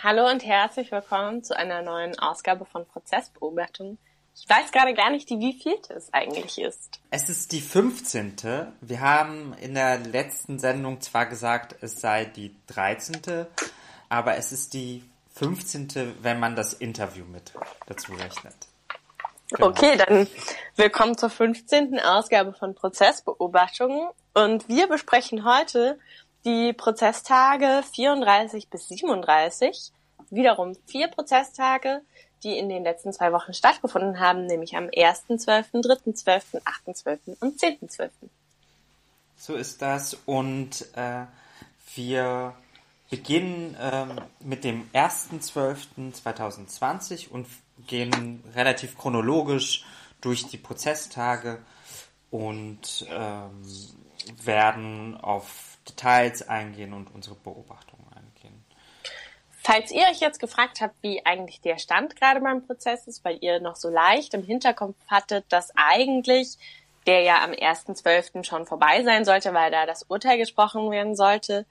Hallo und herzlich willkommen zu einer neuen Ausgabe von Prozessbeobachtung. Ich weiß gerade gar nicht, die wievielte es eigentlich ist. Es ist die 15. Wir haben in der letzten Sendung zwar gesagt, es sei die 13., aber es ist die 15., wenn man das Interview mit dazu rechnet. Genau. Okay, dann willkommen zur 15. Ausgabe von Prozessbeobachtungen und wir besprechen heute die Prozesstage 34 bis 37, wiederum vier Prozesstage, die in den letzten zwei Wochen stattgefunden haben, nämlich am 1.12., 3.12., 8.12. und 10.12. So ist das und äh, wir beginnen ähm, mit dem 1.12.2020 und gehen relativ chronologisch durch die Prozesstage und ähm, werden auf Details eingehen und unsere Beobachtungen eingehen. Falls ihr euch jetzt gefragt habt, wie eigentlich der Stand gerade beim Prozess ist, weil ihr noch so leicht im Hinterkopf hattet, dass eigentlich der ja am 1.12. schon vorbei sein sollte, weil da das Urteil gesprochen werden sollte.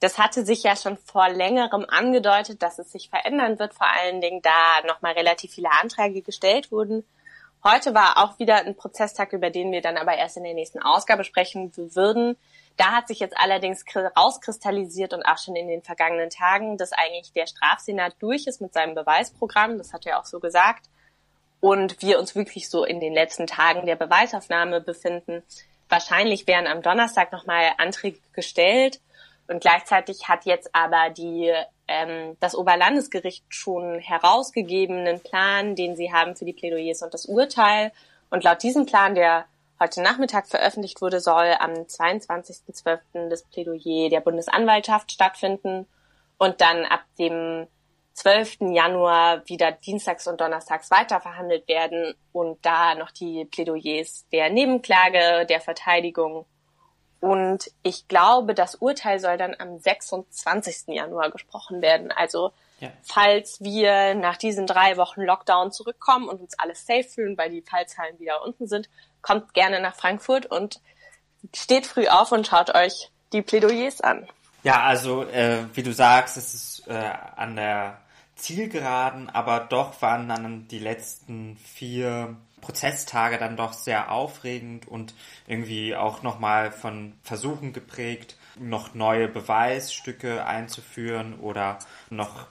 Das hatte sich ja schon vor längerem angedeutet, dass es sich verändern wird, vor allen Dingen da nochmal relativ viele Anträge gestellt wurden. Heute war auch wieder ein Prozesstag, über den wir dann aber erst in der nächsten Ausgabe sprechen würden. Da hat sich jetzt allerdings rauskristallisiert und auch schon in den vergangenen Tagen, dass eigentlich der Strafsenat durch ist mit seinem Beweisprogramm. Das hat er auch so gesagt. Und wir uns wirklich so in den letzten Tagen der Beweisaufnahme befinden. Wahrscheinlich werden am Donnerstag nochmal Anträge gestellt. Und gleichzeitig hat jetzt aber die, ähm, das Oberlandesgericht schon herausgegebenen Plan, den sie haben für die Plädoyers und das Urteil. Und laut diesem Plan, der heute Nachmittag veröffentlicht wurde, soll am 22.12. das Plädoyer der Bundesanwaltschaft stattfinden und dann ab dem 12. Januar wieder dienstags und donnerstags weiter verhandelt werden und da noch die Plädoyers der Nebenklage, der Verteidigung. Und ich glaube, das Urteil soll dann am 26. Januar gesprochen werden. Also ja. falls wir nach diesen drei Wochen Lockdown zurückkommen und uns alles safe fühlen, weil die Fallzahlen wieder unten sind, kommt gerne nach Frankfurt und steht früh auf und schaut euch die Plädoyers an. Ja, also äh, wie du sagst, es ist äh, an der Zielgeraden, aber doch waren dann die letzten vier Prozesstage dann doch sehr aufregend und irgendwie auch nochmal von Versuchen geprägt, noch neue Beweisstücke einzuführen oder noch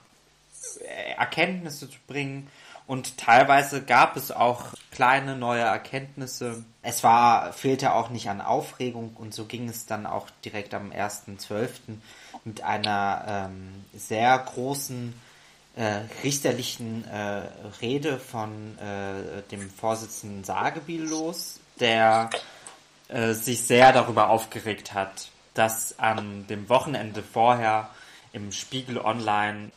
Erkenntnisse zu bringen. Und teilweise gab es auch kleine neue Erkenntnisse. Es war, fehlte auch nicht an Aufregung und so ging es dann auch direkt am 1.12. mit einer ähm, sehr großen äh, richterlichen äh, Rede von äh, dem Vorsitzenden Sagebiel los, der äh, sich sehr darüber aufgeregt hat, dass an dem Wochenende vorher im Spiegel Online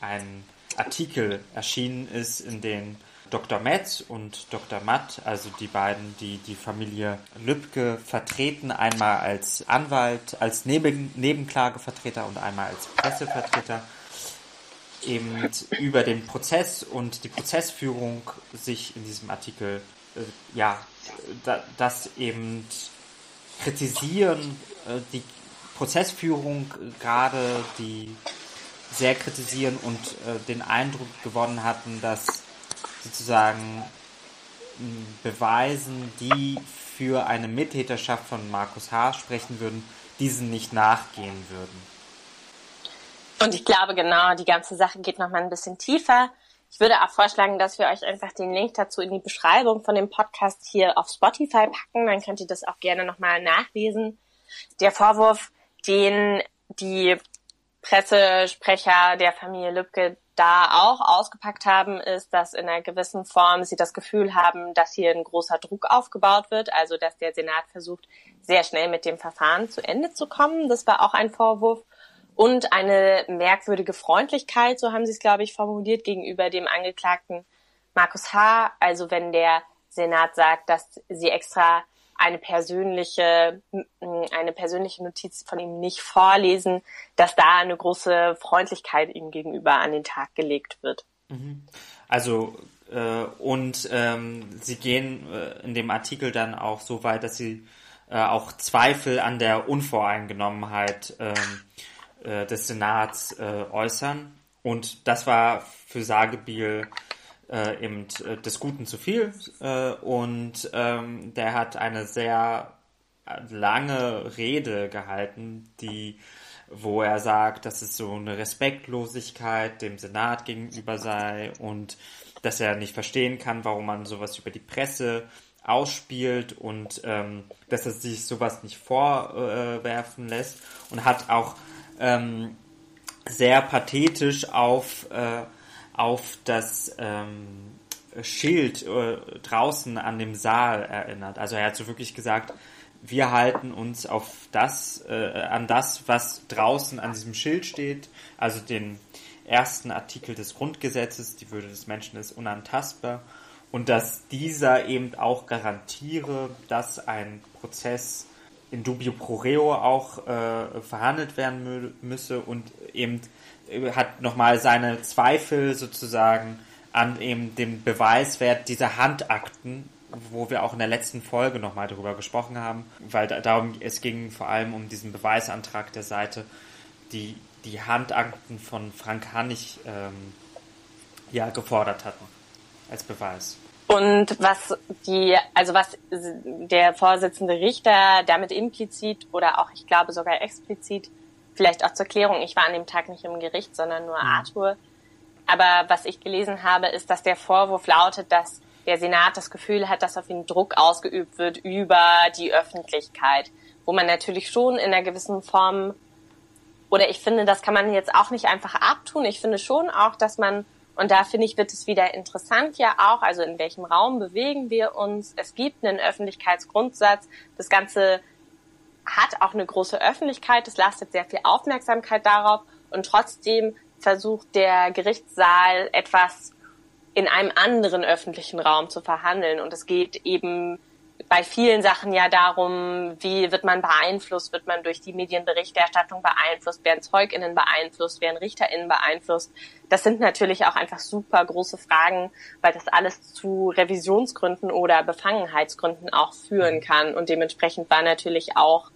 ein Artikel erschienen ist, in dem Dr. Metz und Dr. Matt, also die beiden, die die Familie Lübcke vertreten, einmal als Anwalt, als Neben Nebenklagevertreter und einmal als Pressevertreter, eben über den Prozess und die Prozessführung sich in diesem Artikel, äh, ja, da, das eben kritisieren, äh, die Prozessführung, gerade die sehr kritisieren und äh, den Eindruck gewonnen hatten, dass sozusagen Beweisen, die für eine Mittäterschaft von Markus H. sprechen würden, diesen nicht nachgehen würden. Und ich glaube genau, die ganze Sache geht noch mal ein bisschen tiefer. Ich würde auch vorschlagen, dass wir euch einfach den Link dazu in die Beschreibung von dem Podcast hier auf Spotify packen. Dann könnt ihr das auch gerne nochmal nachlesen. Der Vorwurf, den die Pressesprecher der Familie Lübcke da auch ausgepackt haben, ist, dass in einer gewissen Form sie das Gefühl haben, dass hier ein großer Druck aufgebaut wird, also dass der Senat versucht, sehr schnell mit dem Verfahren zu Ende zu kommen. Das war auch ein Vorwurf. Und eine merkwürdige Freundlichkeit, so haben sie es, glaube ich, formuliert, gegenüber dem Angeklagten Markus H. Also wenn der Senat sagt, dass sie extra eine persönliche, eine persönliche Notiz von ihm nicht vorlesen, dass da eine große Freundlichkeit ihm gegenüber an den Tag gelegt wird. Mhm. Also äh, und ähm, sie gehen äh, in dem Artikel dann auch so weit, dass sie äh, auch Zweifel an der Unvoreingenommenheit ähm, äh, des Senats äh, äußern Und das war für Sagebiel äh, eben äh, des Guten zu viel. Äh, und ähm, der hat eine sehr lange Rede gehalten, die wo er sagt, dass es so eine Respektlosigkeit dem Senat gegenüber sei und dass er nicht verstehen kann, warum man sowas über die Presse ausspielt und ähm, dass er sich sowas nicht vorwerfen äh, lässt und hat auch ähm, sehr pathetisch auf, äh, auf das ähm, Schild äh, draußen an dem Saal erinnert. Also er hat so wirklich gesagt, wir halten uns auf das, äh, an das, was draußen an diesem Schild steht, also den ersten Artikel des Grundgesetzes, die Würde des Menschen ist unantastbar, und dass dieser eben auch garantiere, dass ein Prozess in dubio pro reo auch äh, verhandelt werden mü müsse und eben äh, hat nochmal seine Zweifel sozusagen an eben dem Beweiswert dieser Handakten wo wir auch in der letzten Folge nochmal darüber gesprochen haben, weil da, darum, es ging vor allem um diesen Beweisantrag der Seite, die die Handakten von Frank Hannig ähm, ja gefordert hatten als Beweis. Und was die, also was der Vorsitzende Richter damit implizit oder auch, ich glaube sogar explizit, vielleicht auch zur Klärung, ich war an dem Tag nicht im Gericht, sondern nur mhm. Arthur. Aber was ich gelesen habe, ist, dass der Vorwurf lautet, dass der Senat das Gefühl hat, dass auf ihn Druck ausgeübt wird über die Öffentlichkeit, wo man natürlich schon in einer gewissen Form oder ich finde, das kann man jetzt auch nicht einfach abtun. Ich finde schon auch, dass man und da finde ich, wird es wieder interessant ja auch, also in welchem Raum bewegen wir uns. Es gibt einen Öffentlichkeitsgrundsatz. Das Ganze hat auch eine große Öffentlichkeit. Es lastet sehr viel Aufmerksamkeit darauf. Und trotzdem versucht der Gerichtssaal etwas in einem anderen öffentlichen Raum zu verhandeln. Und es geht eben bei vielen Sachen ja darum, wie wird man beeinflusst, wird man durch die Medienberichterstattung beeinflusst, werden ZeugInnen beeinflusst, werden RichterInnen beeinflusst. Das sind natürlich auch einfach super große Fragen, weil das alles zu Revisionsgründen oder Befangenheitsgründen auch führen kann. Und dementsprechend war natürlich auch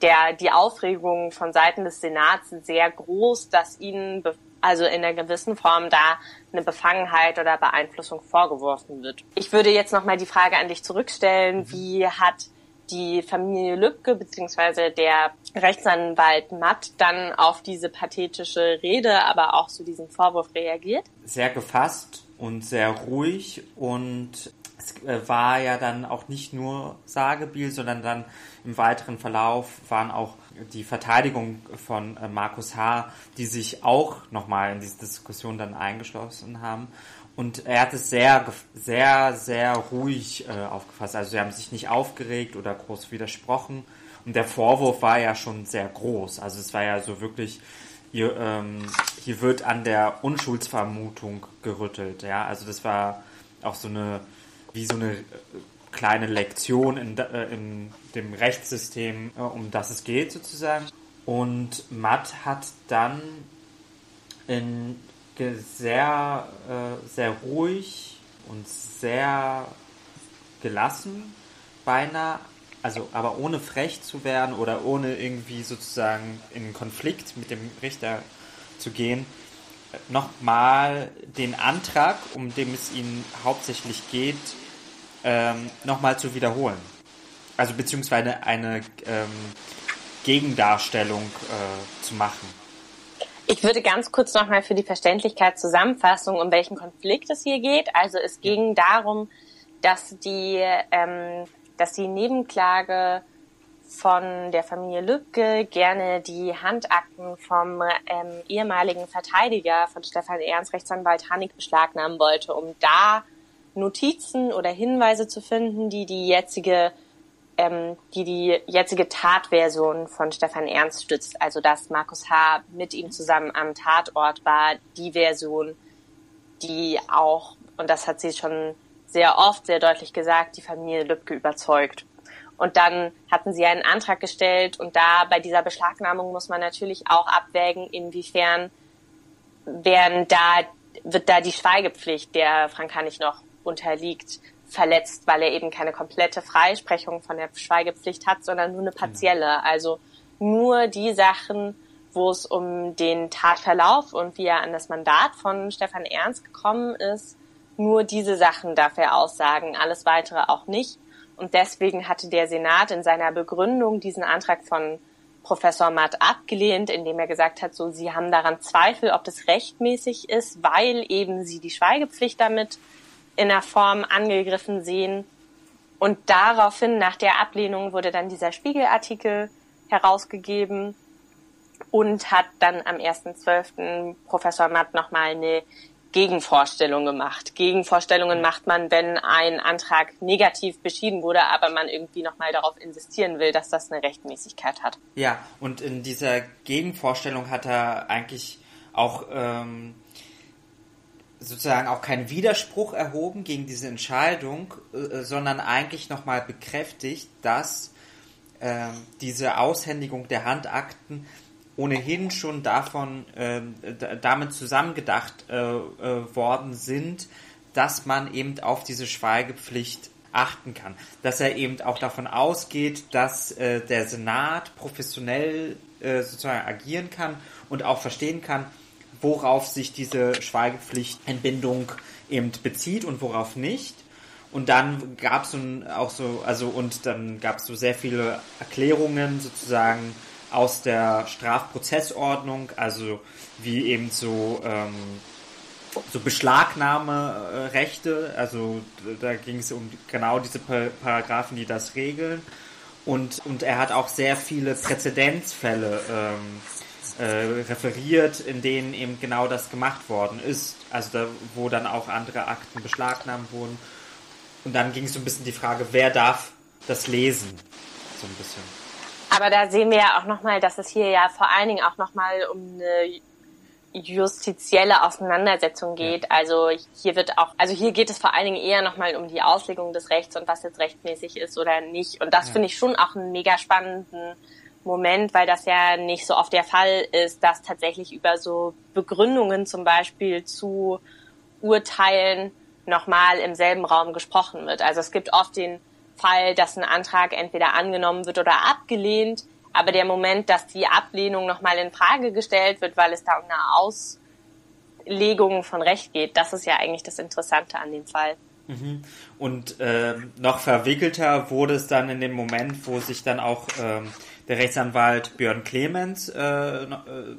der, die Aufregung von Seiten des Senats sehr groß, dass ihnen also in einer gewissen Form da eine Befangenheit oder Beeinflussung vorgeworfen wird. Ich würde jetzt nochmal die Frage an dich zurückstellen, mhm. wie hat die Familie Lübcke beziehungsweise der Rechtsanwalt Matt dann auf diese pathetische Rede, aber auch zu diesem Vorwurf reagiert? Sehr gefasst und sehr ruhig und es äh, war ja dann auch nicht nur Sagebiel, sondern dann im weiteren Verlauf waren auch die Verteidigung von äh, Markus H., die sich auch nochmal in diese Diskussion dann eingeschlossen haben. Und er hat es sehr, sehr, sehr ruhig äh, aufgefasst. Also sie haben sich nicht aufgeregt oder groß widersprochen. Und der Vorwurf war ja schon sehr groß. Also es war ja so wirklich, hier, ähm, hier wird an der Unschuldsvermutung gerüttelt. Ja, also das war auch so eine, wie so eine äh, kleine Lektion in, äh, in dem Rechtssystem, äh, um das es geht sozusagen. Und Matt hat dann in sehr, äh, sehr ruhig und sehr gelassen beinahe, also aber ohne frech zu werden oder ohne irgendwie sozusagen in Konflikt mit dem Richter zu gehen, nochmal den Antrag, um dem es ihnen hauptsächlich geht, ähm, nochmal zu wiederholen. Also beziehungsweise eine ähm, Gegendarstellung äh, zu machen. Ich würde ganz kurz nochmal für die Verständlichkeit Zusammenfassung, um welchen Konflikt es hier geht. Also es ging darum, dass die, ähm, dass die Nebenklage von der Familie Lübcke gerne die Handakten vom ähm, ehemaligen Verteidiger von Stefan Ernst, Rechtsanwalt Hannig, beschlagnahmen wollte, um da Notizen oder Hinweise zu finden, die die jetzige ähm, die die jetzige Tatversion von Stefan Ernst stützt, also dass Markus H. mit ihm zusammen am Tatort war, die Version, die auch, und das hat sie schon sehr oft, sehr deutlich gesagt, die Familie Lübcke überzeugt. Und dann hatten sie einen Antrag gestellt und da bei dieser Beschlagnahmung muss man natürlich auch abwägen, inwiefern werden da, wird da die Schweigepflicht, der Frank Hannig noch unterliegt, verletzt, weil er eben keine komplette Freisprechung von der Schweigepflicht hat, sondern nur eine partielle. Also nur die Sachen, wo es um den Tatverlauf und wie er an das Mandat von Stefan Ernst gekommen ist. Nur diese Sachen darf er aussagen, alles weitere auch nicht. Und deswegen hatte der Senat in seiner Begründung diesen Antrag von Professor Matt abgelehnt, indem er gesagt hat, so, sie haben daran Zweifel, ob das rechtmäßig ist, weil eben sie die Schweigepflicht damit in der Form angegriffen sehen. Und daraufhin, nach der Ablehnung, wurde dann dieser Spiegelartikel herausgegeben und hat dann am 1.12. Professor Matt nochmal eine Gegenvorstellung gemacht. Gegenvorstellungen macht man, wenn ein Antrag negativ beschieden wurde, aber man irgendwie nochmal darauf insistieren will, dass das eine Rechtmäßigkeit hat. Ja, und in dieser Gegenvorstellung hat er eigentlich auch ähm, sozusagen auch keinen Widerspruch erhoben gegen diese Entscheidung, äh, sondern eigentlich nochmal bekräftigt, dass äh, diese Aushändigung der Handakten ohnehin schon davon äh, damit zusammengedacht äh, äh, worden sind, dass man eben auf diese Schweigepflicht achten kann. Dass er eben auch davon ausgeht, dass äh, der Senat professionell äh, sozusagen agieren kann und auch verstehen kann, worauf sich diese Schweigepflichtentbindung eben bezieht und worauf nicht. Und dann gab es auch so, also und dann gab es so sehr viele Erklärungen sozusagen aus der Strafprozessordnung, also wie eben so ähm, so Beschlagnahmerechte, also da ging es um genau diese Paragraphen, die das regeln. Und, und er hat auch sehr viele Präzedenzfälle ähm, äh, referiert, in denen eben genau das gemacht worden ist. Also da, wo dann auch andere Akten beschlagnahmt wurden. Und dann ging es so ein bisschen die Frage, wer darf das lesen? So ein bisschen. Aber da sehen wir ja auch nochmal, dass es hier ja vor allen Dingen auch nochmal um eine justizielle Auseinandersetzung geht. Also hier wird auch, also hier geht es vor allen Dingen eher nochmal um die Auslegung des Rechts und was jetzt rechtmäßig ist oder nicht. Und das ja. finde ich schon auch einen mega spannenden Moment, weil das ja nicht so oft der Fall ist, dass tatsächlich über so Begründungen zum Beispiel zu Urteilen nochmal im selben Raum gesprochen wird. Also es gibt oft den Fall, dass ein Antrag entweder angenommen wird oder abgelehnt, aber der Moment, dass die Ablehnung nochmal in Frage gestellt wird, weil es da um eine Auslegung von Recht geht, das ist ja eigentlich das Interessante an dem Fall. Mhm. Und äh, noch verwickelter wurde es dann in dem Moment, wo sich dann auch ähm, der Rechtsanwalt Björn Clemens äh, äh,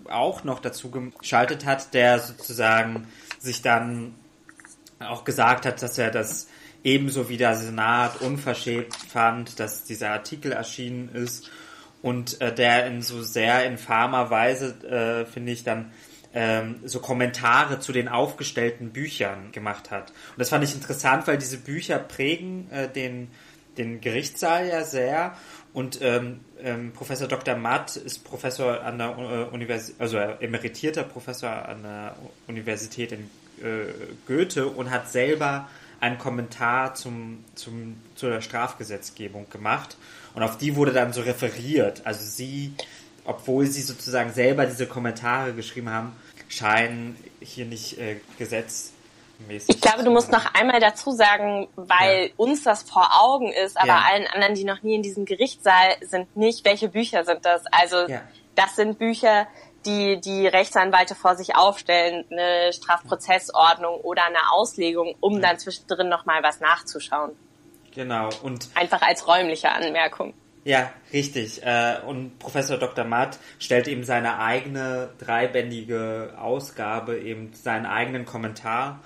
auch noch dazu geschaltet hat, der sozusagen sich dann auch gesagt hat, dass er das ebenso wie der Senat unverschämt fand, dass dieser Artikel erschienen ist und äh, der in so sehr infamer Weise, äh, finde ich, dann ähm, so Kommentare zu den aufgestellten Büchern gemacht hat. Und das fand ich interessant, weil diese Bücher prägen äh, den, den Gerichtssaal ja sehr. Und ähm, ähm, Professor Dr. Matt ist Professor an der äh, Universität, also emeritierter Professor an der Universität in äh, Goethe und hat selber einen Kommentar zum, zum, zur Strafgesetzgebung gemacht und auf die wurde dann so referiert. Also sie, obwohl sie sozusagen selber diese Kommentare geschrieben haben, scheinen hier nicht äh, gesetzmäßig. Ich glaube, du musst noch einmal dazu sagen, weil ja. uns das vor Augen ist, aber ja. allen anderen, die noch nie in diesem Gerichtssaal sind, nicht, welche Bücher sind das? Also ja. das sind Bücher, die die Rechtsanwälte vor sich aufstellen, eine Strafprozessordnung oder eine Auslegung, um dann zwischendrin nochmal was nachzuschauen. Genau. Und einfach als räumliche Anmerkung. Ja, richtig. Äh, und Professor Dr. Matt stellt eben seine eigene dreibändige Ausgabe, eben seinen eigenen Kommentar,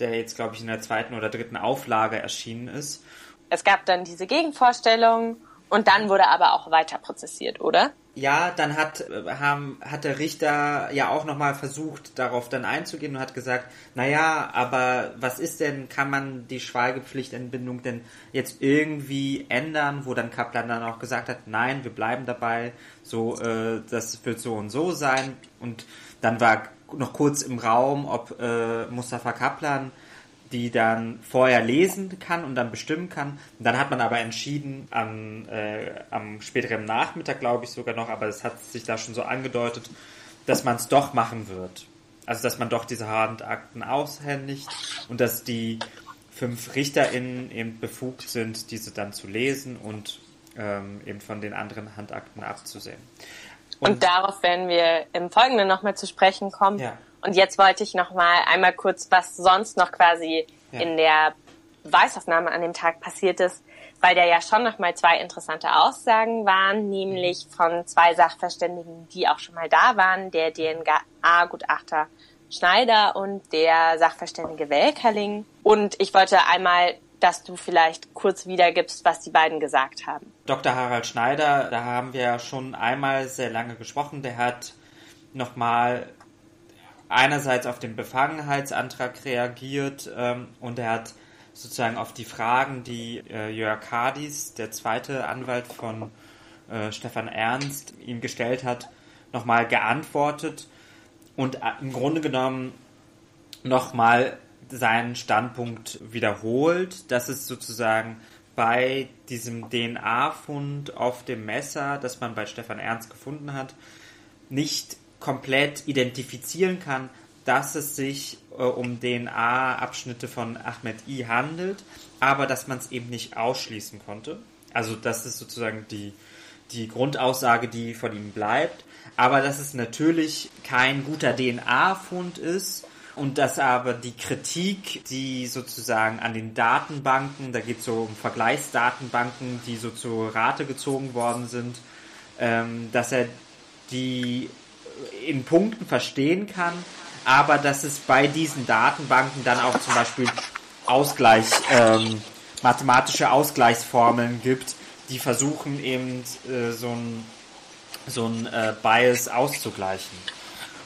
der jetzt, glaube ich, in der zweiten oder dritten Auflage erschienen ist. Es gab dann diese Gegenvorstellung und dann wurde aber auch weiter prozessiert, oder? Ja, dann hat, haben, hat der Richter ja auch nochmal versucht, darauf dann einzugehen und hat gesagt, naja, aber was ist denn, kann man die Schweigepflichtentbindung denn jetzt irgendwie ändern, wo dann Kaplan dann auch gesagt hat, nein, wir bleiben dabei, so, äh, das wird so und so sein. Und dann war noch kurz im Raum, ob äh, Mustafa Kaplan die dann vorher lesen kann und dann bestimmen kann. Und dann hat man aber entschieden, am, äh, am späteren Nachmittag, glaube ich sogar noch, aber es hat sich da schon so angedeutet, dass man es doch machen wird. Also, dass man doch diese Handakten aushändigt und dass die fünf RichterInnen eben befugt sind, diese dann zu lesen und ähm, eben von den anderen Handakten abzusehen. Und, und darauf werden wir im Folgenden nochmal zu sprechen kommen. Ja. Und jetzt wollte ich nochmal einmal kurz, was sonst noch quasi ja. in der Beweisaufnahme an dem Tag passiert ist, weil da ja schon nochmal zwei interessante Aussagen waren, nämlich von zwei Sachverständigen, die auch schon mal da waren, der DNA-Gutachter Schneider und der Sachverständige Welkerling. Und ich wollte einmal, dass du vielleicht kurz wiedergibst, was die beiden gesagt haben. Dr. Harald Schneider, da haben wir schon einmal sehr lange gesprochen. Der hat nochmal einerseits auf den Befangenheitsantrag reagiert ähm, und er hat sozusagen auf die Fragen, die äh, Jörg Hardis, der zweite Anwalt von äh, Stefan Ernst, ihm gestellt hat, nochmal geantwortet und äh, im Grunde genommen nochmal seinen Standpunkt wiederholt, dass es sozusagen bei diesem DNA-Fund auf dem Messer, das man bei Stefan Ernst gefunden hat, nicht komplett identifizieren kann, dass es sich äh, um DNA-Abschnitte von Ahmed I handelt, aber dass man es eben nicht ausschließen konnte. Also das ist sozusagen die, die Grundaussage, die von ihm bleibt. Aber dass es natürlich kein guter DNA-Fund ist und dass aber die Kritik, die sozusagen an den Datenbanken, da geht es so um Vergleichsdatenbanken, die so zur Rate gezogen worden sind, ähm, dass er die in Punkten verstehen kann, aber dass es bei diesen Datenbanken dann auch zum Beispiel Ausgleich, ähm, mathematische Ausgleichsformeln gibt, die versuchen eben äh, so ein, so ein äh, Bias auszugleichen.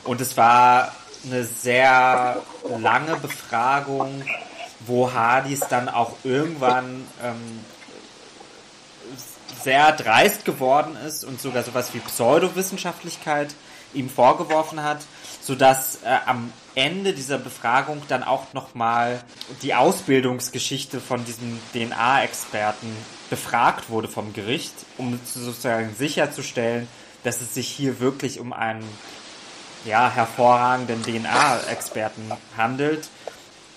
Und es war eine sehr lange Befragung, wo Hardys dann auch irgendwann ähm, sehr dreist geworden ist und sogar sowas wie Pseudowissenschaftlichkeit ihm vorgeworfen hat, sodass äh, am Ende dieser Befragung dann auch nochmal die Ausbildungsgeschichte von diesem DNA-Experten befragt wurde vom Gericht, um sozusagen sicherzustellen, dass es sich hier wirklich um einen ja, hervorragenden DNA-Experten handelt.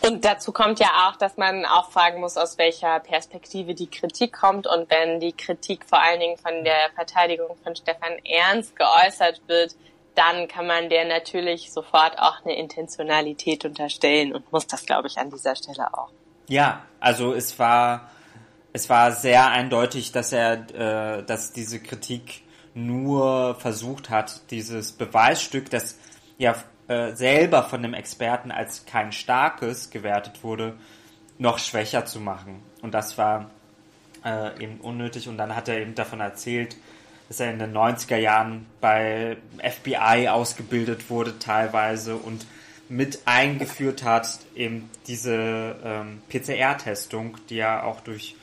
Und dazu kommt ja auch, dass man auch fragen muss, aus welcher Perspektive die Kritik kommt. Und wenn die Kritik vor allen Dingen von der Verteidigung von Stefan Ernst geäußert wird, dann kann man der natürlich sofort auch eine Intentionalität unterstellen und muss das, glaube ich, an dieser Stelle auch. Ja, also es war es war sehr eindeutig, dass er, äh, dass diese Kritik nur versucht hat, dieses Beweisstück, das ja äh, selber von dem Experten als kein starkes gewertet wurde, noch schwächer zu machen. Und das war äh, eben unnötig. Und dann hat er eben davon erzählt, dass er in den 90er Jahren bei FBI ausgebildet wurde teilweise und mit eingeführt hat eben diese ähm, PCR-Testung, die ja auch durch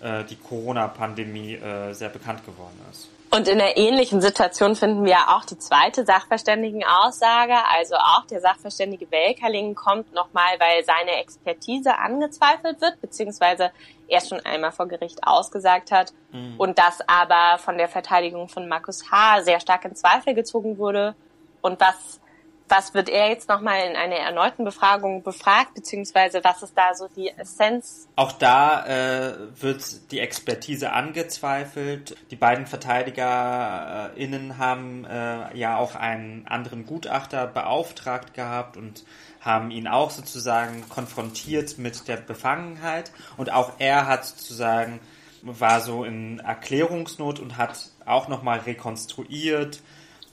äh, die Corona-Pandemie äh, sehr bekannt geworden ist. Und in einer ähnlichen Situation finden wir auch die zweite Sachverständigenaussage. Also auch der Sachverständige Welkerling kommt nochmal, weil seine Expertise angezweifelt wird, beziehungsweise er schon einmal vor Gericht ausgesagt hat. Mhm. Und das aber von der Verteidigung von Markus H. sehr stark in Zweifel gezogen wurde. Und was was wird er jetzt nochmal in einer erneuten Befragung befragt, beziehungsweise was ist da so die Essenz? Auch da äh, wird die Expertise angezweifelt. Die beiden VerteidigerInnen haben äh, ja auch einen anderen Gutachter beauftragt gehabt und haben ihn auch sozusagen konfrontiert mit der Befangenheit. Und auch er hat sozusagen, war so in Erklärungsnot und hat auch nochmal rekonstruiert,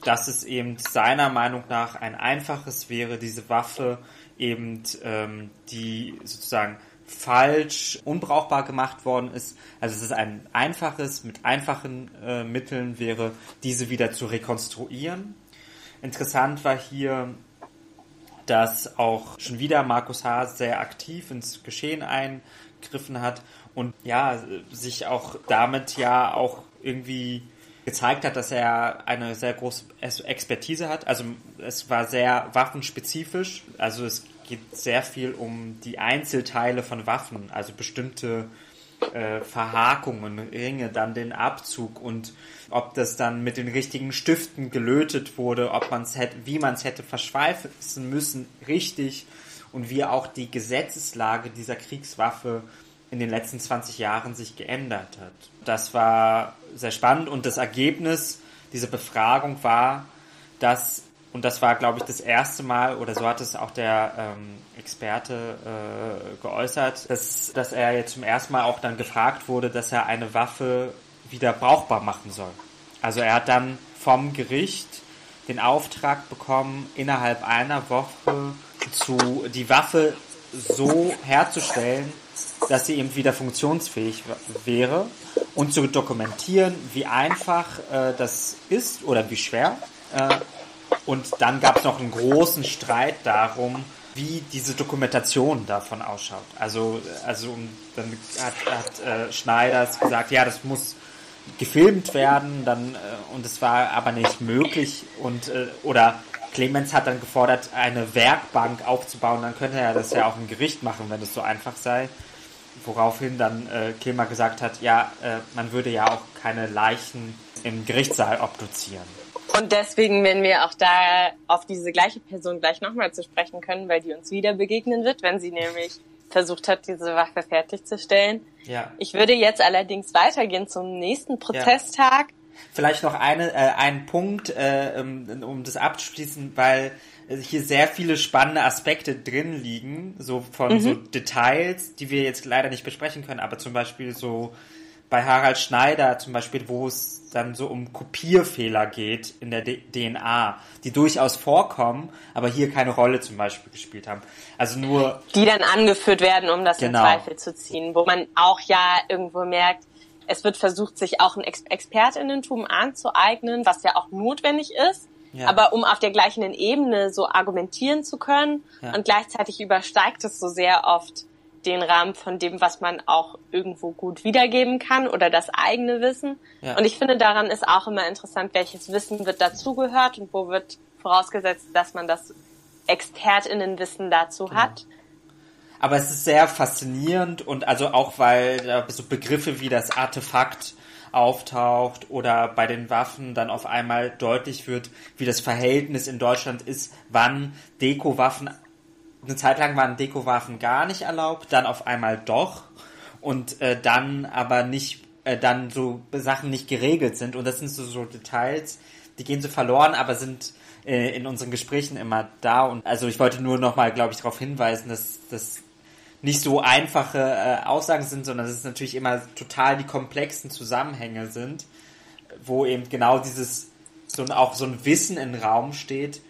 dass es eben seiner Meinung nach ein einfaches wäre, diese Waffe eben, ähm, die sozusagen falsch, unbrauchbar gemacht worden ist. Also es ist ein einfaches, mit einfachen äh, Mitteln wäre, diese wieder zu rekonstruieren. Interessant war hier, dass auch schon wieder Markus Haas sehr aktiv ins Geschehen eingriffen hat und ja, sich auch damit ja auch irgendwie gezeigt hat, dass er eine sehr große Expertise hat. Also es war sehr waffenspezifisch. Also es geht sehr viel um die Einzelteile von Waffen, also bestimmte äh, Verhakungen, Ringe, dann den Abzug und ob das dann mit den richtigen Stiften gelötet wurde, ob man es hätte, wie man es hätte verschweißen müssen, richtig und wie auch die Gesetzeslage dieser Kriegswaffe in den letzten 20 Jahren sich geändert hat. Das war sehr spannend und das Ergebnis diese Befragung war, dass, und das war, glaube ich, das erste Mal, oder so hat es auch der ähm, Experte äh, geäußert, dass, dass er jetzt zum ersten Mal auch dann gefragt wurde, dass er eine Waffe wieder brauchbar machen soll. Also er hat dann vom Gericht den Auftrag bekommen, innerhalb einer Woche zu die Waffe so herzustellen, dass sie eben wieder funktionsfähig wäre und zu dokumentieren, wie einfach äh, das ist oder wie schwer. Äh, und dann gab es noch einen großen Streit darum, wie diese Dokumentation davon ausschaut. Also, also dann hat, hat äh, Schneiders gesagt, ja, das muss gefilmt werden, dann äh, und es war aber nicht möglich und äh, oder Clemens hat dann gefordert, eine Werkbank aufzubauen, dann könnte er das ja auch im Gericht machen, wenn es so einfach sei. Woraufhin dann äh, Klima gesagt hat, ja, äh, man würde ja auch keine Leichen im Gerichtssaal obduzieren. Und deswegen, wenn wir auch da auf diese gleiche Person gleich nochmal zu sprechen können, weil die uns wieder begegnen wird, wenn sie nämlich versucht hat, diese Waffe fertigzustellen. Ja. Ich würde jetzt allerdings weitergehen zum nächsten Prozesstag. Ja. Vielleicht noch eine, äh, einen Punkt, äh, um, um das abzuschließen, weil hier sehr viele spannende Aspekte drin liegen, so von mhm. so Details, die wir jetzt leider nicht besprechen können, aber zum Beispiel so bei Harald Schneider zum Beispiel, wo es dann so um Kopierfehler geht in der D DNA, die durchaus vorkommen, aber hier keine Rolle zum Beispiel gespielt haben. Also nur. Die dann angeführt werden, um das genau. in Zweifel zu ziehen, wo man auch ja irgendwo merkt, es wird versucht, sich auch ein Ex Expertinnentum anzueignen, was ja auch notwendig ist. Ja. Aber um auf der gleichen Ebene so argumentieren zu können ja. und gleichzeitig übersteigt es so sehr oft den Rahmen von dem, was man auch irgendwo gut wiedergeben kann oder das eigene Wissen. Ja. Und ich finde, daran ist auch immer interessant, welches Wissen wird dazugehört und wo wird vorausgesetzt, dass man das ExpertInnenwissen dazu genau. hat. Aber es ist sehr faszinierend und also auch, weil so Begriffe wie das Artefakt auftaucht oder bei den Waffen dann auf einmal deutlich wird, wie das Verhältnis in Deutschland ist, wann Deko-Waffen eine Zeit lang waren Dekowaffen gar nicht erlaubt, dann auf einmal doch und äh, dann aber nicht, äh, dann so Sachen nicht geregelt sind. Und das sind so, so Details, die gehen so verloren, aber sind äh, in unseren Gesprächen immer da. Und also ich wollte nur nochmal, glaube ich, darauf hinweisen, dass das nicht so einfache äh, Aussagen sind, sondern dass es natürlich immer total die komplexen Zusammenhänge sind, wo eben genau dieses so auch so ein Wissen im Raum steht,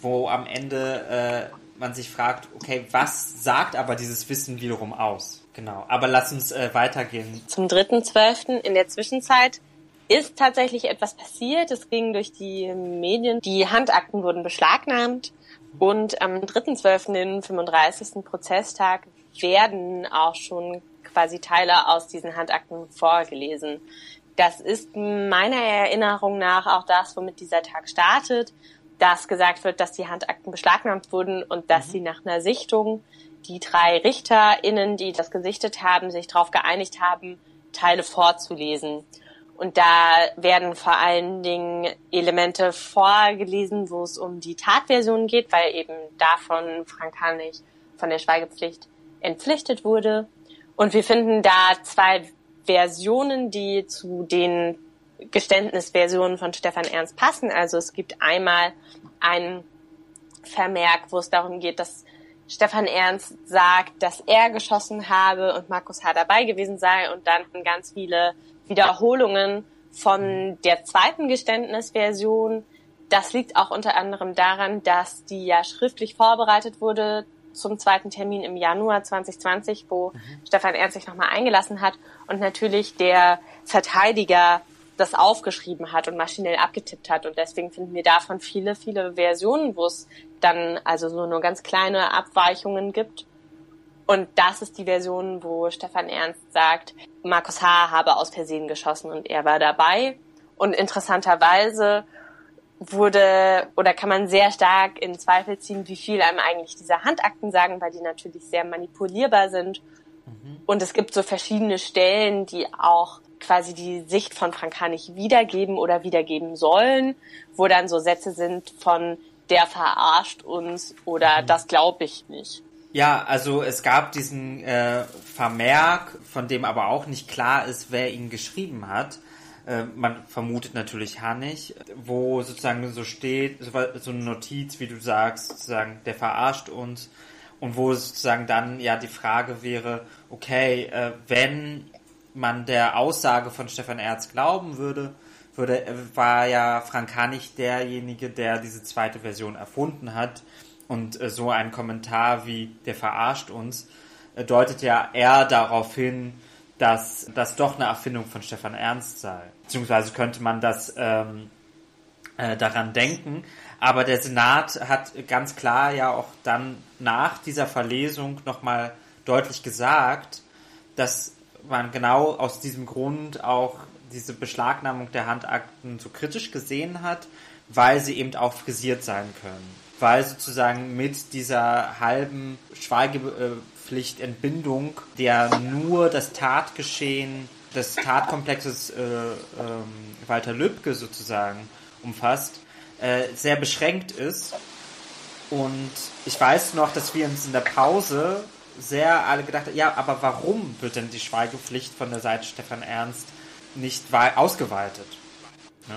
wo am Ende äh, man sich fragt, okay, was sagt aber dieses Wissen wiederum aus? Genau. Aber lass uns äh, weitergehen. Zum 3.12. in der Zwischenzeit ist tatsächlich etwas passiert. Es ging durch die Medien. Die Handakten wurden beschlagnahmt. Und am 3.12., den 35. Prozesstag, werden auch schon quasi Teile aus diesen Handakten vorgelesen. Das ist meiner Erinnerung nach auch das, womit dieser Tag startet dass gesagt wird, dass die Handakten beschlagnahmt wurden und dass mhm. sie nach einer Sichtung die drei RichterInnen, die das gesichtet haben, sich darauf geeinigt haben, Teile vorzulesen. Und da werden vor allen Dingen Elemente vorgelesen, wo es um die Tatversion geht, weil eben davon Frank Hannig von der Schweigepflicht entpflichtet wurde. Und wir finden da zwei Versionen, die zu den Geständnisversionen von Stefan Ernst passen. Also es gibt einmal einen Vermerk, wo es darum geht, dass Stefan Ernst sagt, dass er geschossen habe und Markus H. dabei gewesen sei und dann ganz viele Wiederholungen von der zweiten Geständnisversion. Das liegt auch unter anderem daran, dass die ja schriftlich vorbereitet wurde zum zweiten Termin im Januar 2020, wo mhm. Stefan Ernst sich nochmal eingelassen hat und natürlich der Verteidiger das aufgeschrieben hat und maschinell abgetippt hat. Und deswegen finden wir davon viele, viele Versionen, wo es dann also so nur ganz kleine Abweichungen gibt. Und das ist die Version, wo Stefan Ernst sagt, Markus H. habe aus Versehen geschossen und er war dabei. Und interessanterweise wurde oder kann man sehr stark in Zweifel ziehen, wie viel einem eigentlich diese Handakten sagen, weil die natürlich sehr manipulierbar sind. Mhm. Und es gibt so verschiedene Stellen, die auch quasi die Sicht von Frank Hannig wiedergeben oder wiedergeben sollen, wo dann so Sätze sind von der verarscht uns oder mhm. das glaube ich nicht. Ja, also es gab diesen äh, Vermerk, von dem aber auch nicht klar ist, wer ihn geschrieben hat. Äh, man vermutet natürlich Hannig, wo sozusagen so steht, so, so eine Notiz, wie du sagst, sozusagen, der verarscht uns. Und wo sozusagen dann ja die Frage wäre, okay, äh, wenn man der Aussage von Stefan Erz glauben würde, würde, war ja Frank Hannig derjenige, der diese zweite Version erfunden hat. Und äh, so ein Kommentar wie der verarscht uns, äh, deutet ja eher darauf hin, dass das doch eine Erfindung von Stefan Ernst sei. Beziehungsweise könnte man das ähm, äh, daran denken. Aber der Senat hat ganz klar ja auch dann nach dieser Verlesung nochmal deutlich gesagt, dass man genau aus diesem Grund auch diese Beschlagnahmung der Handakten so kritisch gesehen hat, weil sie eben auch frisiert sein können. Weil sozusagen mit dieser halben Schweigepflichtentbindung, der nur das Tatgeschehen des Tatkomplexes äh, äh, Walter Lübcke sozusagen umfasst, äh, sehr beschränkt ist. Und ich weiß noch, dass wir uns in der Pause sehr alle gedacht haben, ja, aber warum wird denn die Schweigepflicht von der Seite Stefan Ernst nicht ausgeweitet? Ne?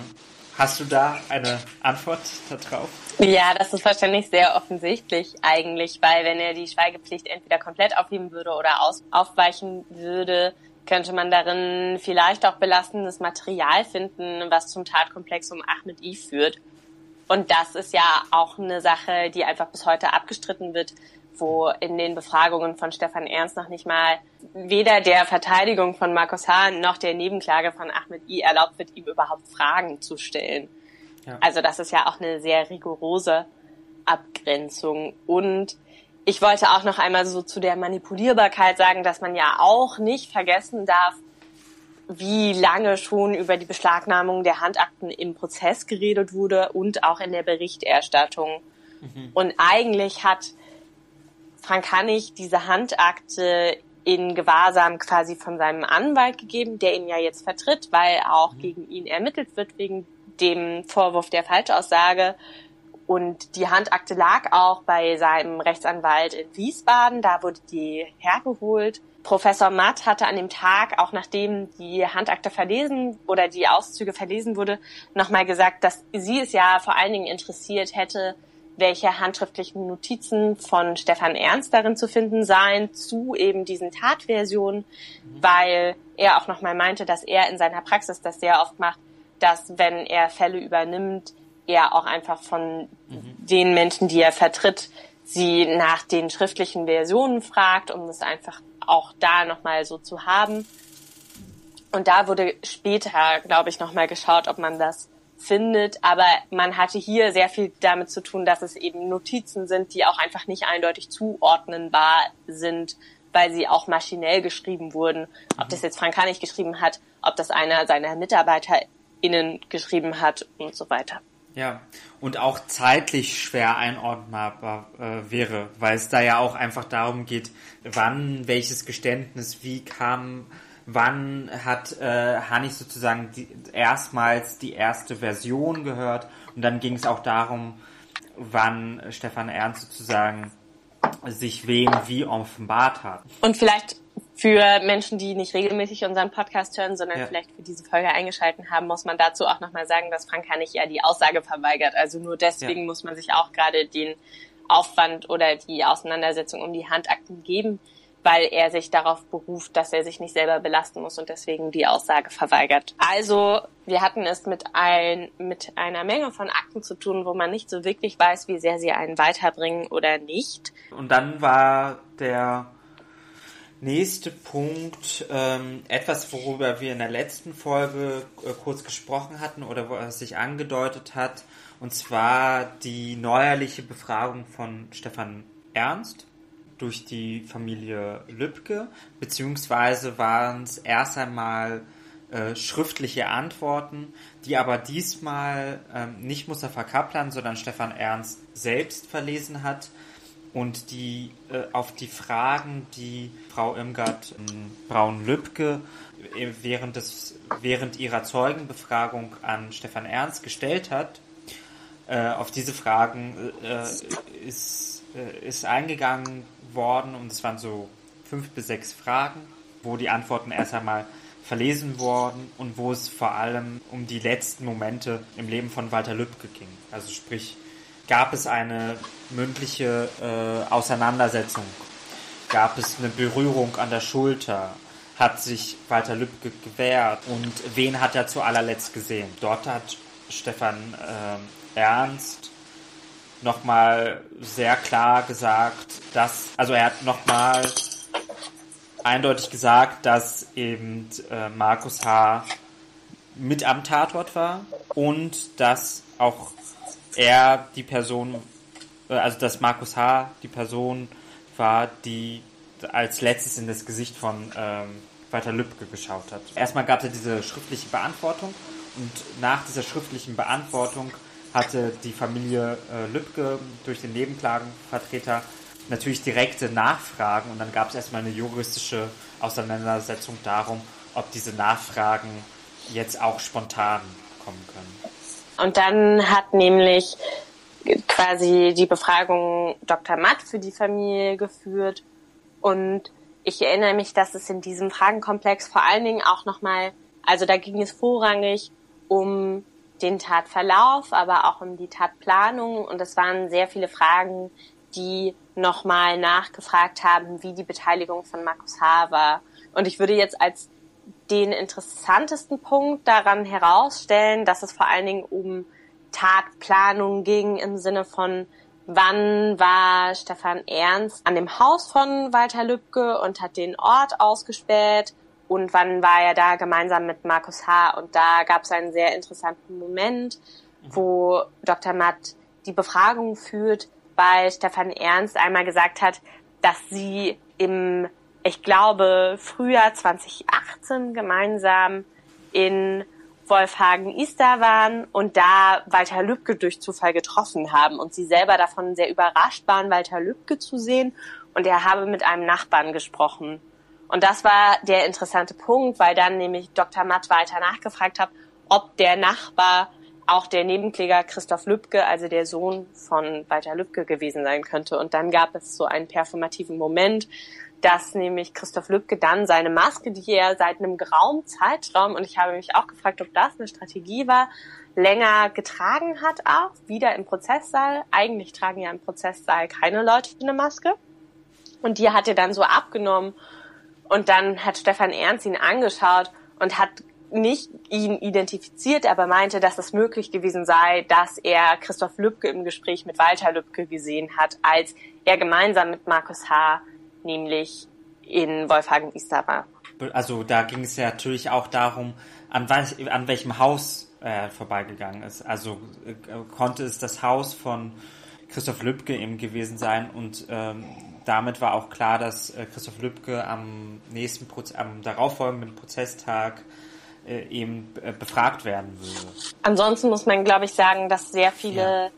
Hast du da eine Antwort darauf? Ja, das ist wahrscheinlich sehr offensichtlich eigentlich, weil wenn er die Schweigepflicht entweder komplett aufheben würde oder aus aufweichen würde, könnte man darin vielleicht auch belastendes Material finden, was zum Tatkomplex um Ahmed I führt. Und das ist ja auch eine Sache, die einfach bis heute abgestritten wird, wo in den Befragungen von Stefan Ernst noch nicht mal weder der Verteidigung von Markus Hahn noch der Nebenklage von Ahmed I erlaubt wird, ihm überhaupt Fragen zu stellen. Ja. Also das ist ja auch eine sehr rigorose Abgrenzung. Und ich wollte auch noch einmal so zu der Manipulierbarkeit sagen, dass man ja auch nicht vergessen darf, wie lange schon über die Beschlagnahmung der Handakten im Prozess geredet wurde und auch in der Berichterstattung. Mhm. Und eigentlich hat Frank Hannig diese Handakte in Gewahrsam quasi von seinem Anwalt gegeben, der ihn ja jetzt vertritt, weil auch mhm. gegen ihn ermittelt wird wegen dem Vorwurf der Falschaussage. Und die Handakte lag auch bei seinem Rechtsanwalt in Wiesbaden, da wurde die hergeholt. Professor Matt hatte an dem Tag, auch nachdem die Handakte verlesen oder die Auszüge verlesen wurde, nochmal gesagt, dass sie es ja vor allen Dingen interessiert hätte, welche handschriftlichen Notizen von Stefan Ernst darin zu finden seien zu eben diesen Tatversionen, mhm. weil er auch nochmal meinte, dass er in seiner Praxis das sehr oft macht, dass wenn er Fälle übernimmt, er auch einfach von mhm. den Menschen, die er vertritt, sie nach den schriftlichen Versionen fragt, um es einfach auch da nochmal so zu haben. Und da wurde später, glaube ich, nochmal geschaut, ob man das findet. Aber man hatte hier sehr viel damit zu tun, dass es eben Notizen sind, die auch einfach nicht eindeutig zuordnenbar sind, weil sie auch maschinell geschrieben wurden. Ob das jetzt Frank Hannig geschrieben hat, ob das einer seiner MitarbeiterInnen geschrieben hat und so weiter. Ja, und auch zeitlich schwer einordnbar äh, wäre, weil es da ja auch einfach darum geht, wann welches Geständnis wie kam wann hat äh, Hannig sozusagen die, erstmals die erste Version gehört und dann ging es auch darum, wann Stefan Ernst sozusagen sich wem wie offenbart hat. Und vielleicht für Menschen, die nicht regelmäßig unseren Podcast hören, sondern ja. vielleicht für diese Folge eingeschalten haben, muss man dazu auch nochmal sagen, dass Frank Hannig ja die Aussage verweigert. Also nur deswegen ja. muss man sich auch gerade den Aufwand oder die Auseinandersetzung um die Handakten geben, weil er sich darauf beruft, dass er sich nicht selber belasten muss und deswegen die Aussage verweigert. Also wir hatten es mit, ein, mit einer Menge von Akten zu tun, wo man nicht so wirklich weiß, wie sehr sie einen weiterbringen oder nicht. Und dann war der nächste Punkt ähm, etwas, worüber wir in der letzten Folge äh, kurz gesprochen hatten oder wo es sich angedeutet hat, und zwar die neuerliche Befragung von Stefan Ernst durch die Familie Lübcke, beziehungsweise waren es erst einmal äh, schriftliche Antworten, die aber diesmal ähm, nicht Mustafa Kaplan, sondern Stefan Ernst selbst verlesen hat und die äh, auf die Fragen, die Frau Irmgard ähm, Braun-Lübcke äh, während, während ihrer Zeugenbefragung an Stefan Ernst gestellt hat, äh, auf diese Fragen äh, ist, äh, ist eingegangen worden und es waren so fünf bis sechs Fragen, wo die Antworten erst einmal verlesen worden und wo es vor allem um die letzten Momente im Leben von Walter Lübcke ging. Also sprich, gab es eine mündliche äh, Auseinandersetzung, gab es eine Berührung an der Schulter, hat sich Walter Lübcke gewehrt und wen hat er zu allerletzt gesehen? Dort hat Stefan äh, Ernst nochmal sehr klar gesagt, dass, also er hat nochmal eindeutig gesagt, dass eben äh, Markus H. mit am Tatort war und dass auch er die Person, äh, also dass Markus H. die Person war, die als letztes in das Gesicht von ähm, Walter Lübcke geschaut hat. Erstmal gab es diese schriftliche Beantwortung und nach dieser schriftlichen Beantwortung hatte die Familie äh, Lübcke durch den Nebenklagenvertreter natürlich direkte Nachfragen und dann gab es erstmal eine juristische Auseinandersetzung darum, ob diese Nachfragen jetzt auch spontan kommen können. Und dann hat nämlich quasi die Befragung Dr. Matt für die Familie geführt und ich erinnere mich, dass es in diesem Fragenkomplex vor allen Dingen auch nochmal, also da ging es vorrangig um den Tatverlauf, aber auch um die Tatplanung und es waren sehr viele Fragen, die nochmal nachgefragt haben, wie die Beteiligung von Markus H. war. Und ich würde jetzt als den interessantesten Punkt daran herausstellen, dass es vor allen Dingen um Tatplanung ging im Sinne von, wann war Stefan Ernst an dem Haus von Walter Lübcke und hat den Ort ausgespäht und wann war er da gemeinsam mit Markus H. Und da gab es einen sehr interessanten Moment, wo Dr. Matt die Befragung führt, weil Stefan Ernst einmal gesagt hat, dass sie im, ich glaube, Frühjahr 2018 gemeinsam in Wolfhagen Easter waren und da Walter Lübcke durch Zufall getroffen haben und sie selber davon sehr überrascht waren, Walter Lübcke zu sehen und er habe mit einem Nachbarn gesprochen. Und das war der interessante Punkt, weil dann nämlich Dr. Matt weiter nachgefragt hat, ob der Nachbar auch der Nebenkläger Christoph Lübcke, also der Sohn von Walter Lübcke gewesen sein könnte. Und dann gab es so einen performativen Moment, dass nämlich Christoph Lübcke dann seine Maske, die er seit einem geraumen Zeitraum, und ich habe mich auch gefragt, ob das eine Strategie war, länger getragen hat auch, wieder im Prozesssaal. Eigentlich tragen ja im Prozesssaal keine Leute eine Maske. Und die hat er dann so abgenommen. Und dann hat Stefan Ernst ihn angeschaut und hat nicht ihn identifiziert, aber meinte, dass es möglich gewesen sei, dass er Christoph Lübcke im Gespräch mit Walter Lübcke gesehen hat, als er gemeinsam mit Markus H. nämlich in Wolfhagen Easter war. Also da ging es ja natürlich auch darum, an, was, an welchem Haus er vorbeigegangen ist. Also äh, konnte es das Haus von Christoph Lübcke eben gewesen sein und ähm, damit war auch klar, dass äh, Christoph Lübcke am nächsten Proze am darauffolgenden Prozesstag äh, eben äh, befragt werden würde. Ansonsten muss man, glaube ich, sagen, dass sehr viele ja.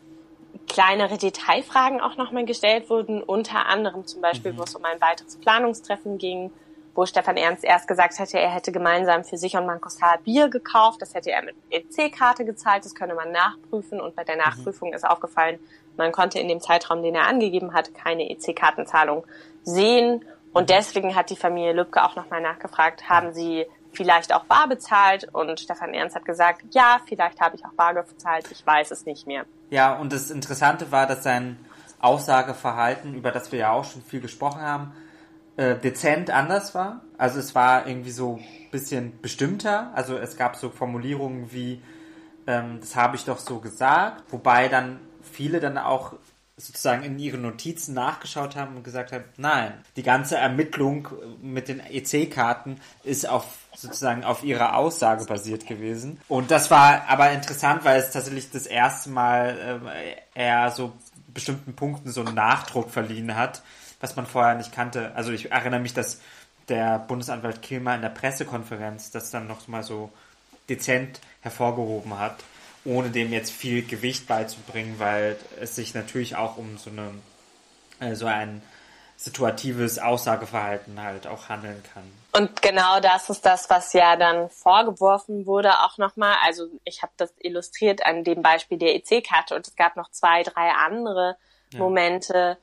Kleinere Detailfragen auch nochmal gestellt wurden, unter anderem zum Beispiel, mhm. wo es um ein weiteres Planungstreffen ging, wo Stefan Ernst erst gesagt hätte, er hätte gemeinsam für sich und H. Bier gekauft, das hätte er mit EC-Karte gezahlt, das könne man nachprüfen und bei der mhm. Nachprüfung mhm. ist aufgefallen, man konnte in dem Zeitraum, den er angegeben hat, keine EC-Kartenzahlung sehen und mhm. deswegen hat die Familie Lübcke auch nochmal nachgefragt, haben sie vielleicht auch bar bezahlt und Stefan Ernst hat gesagt, ja, vielleicht habe ich auch bar bezahlt, ich weiß es nicht mehr. Ja, und das Interessante war, dass sein Aussageverhalten, über das wir ja auch schon viel gesprochen haben, äh, dezent anders war. Also es war irgendwie so ein bisschen bestimmter. Also es gab so Formulierungen wie, ähm, das habe ich doch so gesagt, wobei dann viele dann auch sozusagen in ihren Notizen nachgeschaut haben und gesagt haben, nein, die ganze Ermittlung mit den EC-Karten ist auf sozusagen auf ihrer Aussage basiert gewesen. Und das war aber interessant, weil es tatsächlich das erste Mal äh, er so bestimmten Punkten so einen Nachdruck verliehen hat, was man vorher nicht kannte. Also ich erinnere mich, dass der Bundesanwalt Kilmer in der Pressekonferenz das dann noch mal so dezent hervorgehoben hat ohne dem jetzt viel Gewicht beizubringen, weil es sich natürlich auch um so eine äh, so ein situatives Aussageverhalten halt auch handeln kann. Und genau das ist das, was ja dann vorgeworfen wurde, auch nochmal. Also ich habe das illustriert an dem Beispiel der EC-Karte und es gab noch zwei, drei andere ja. Momente,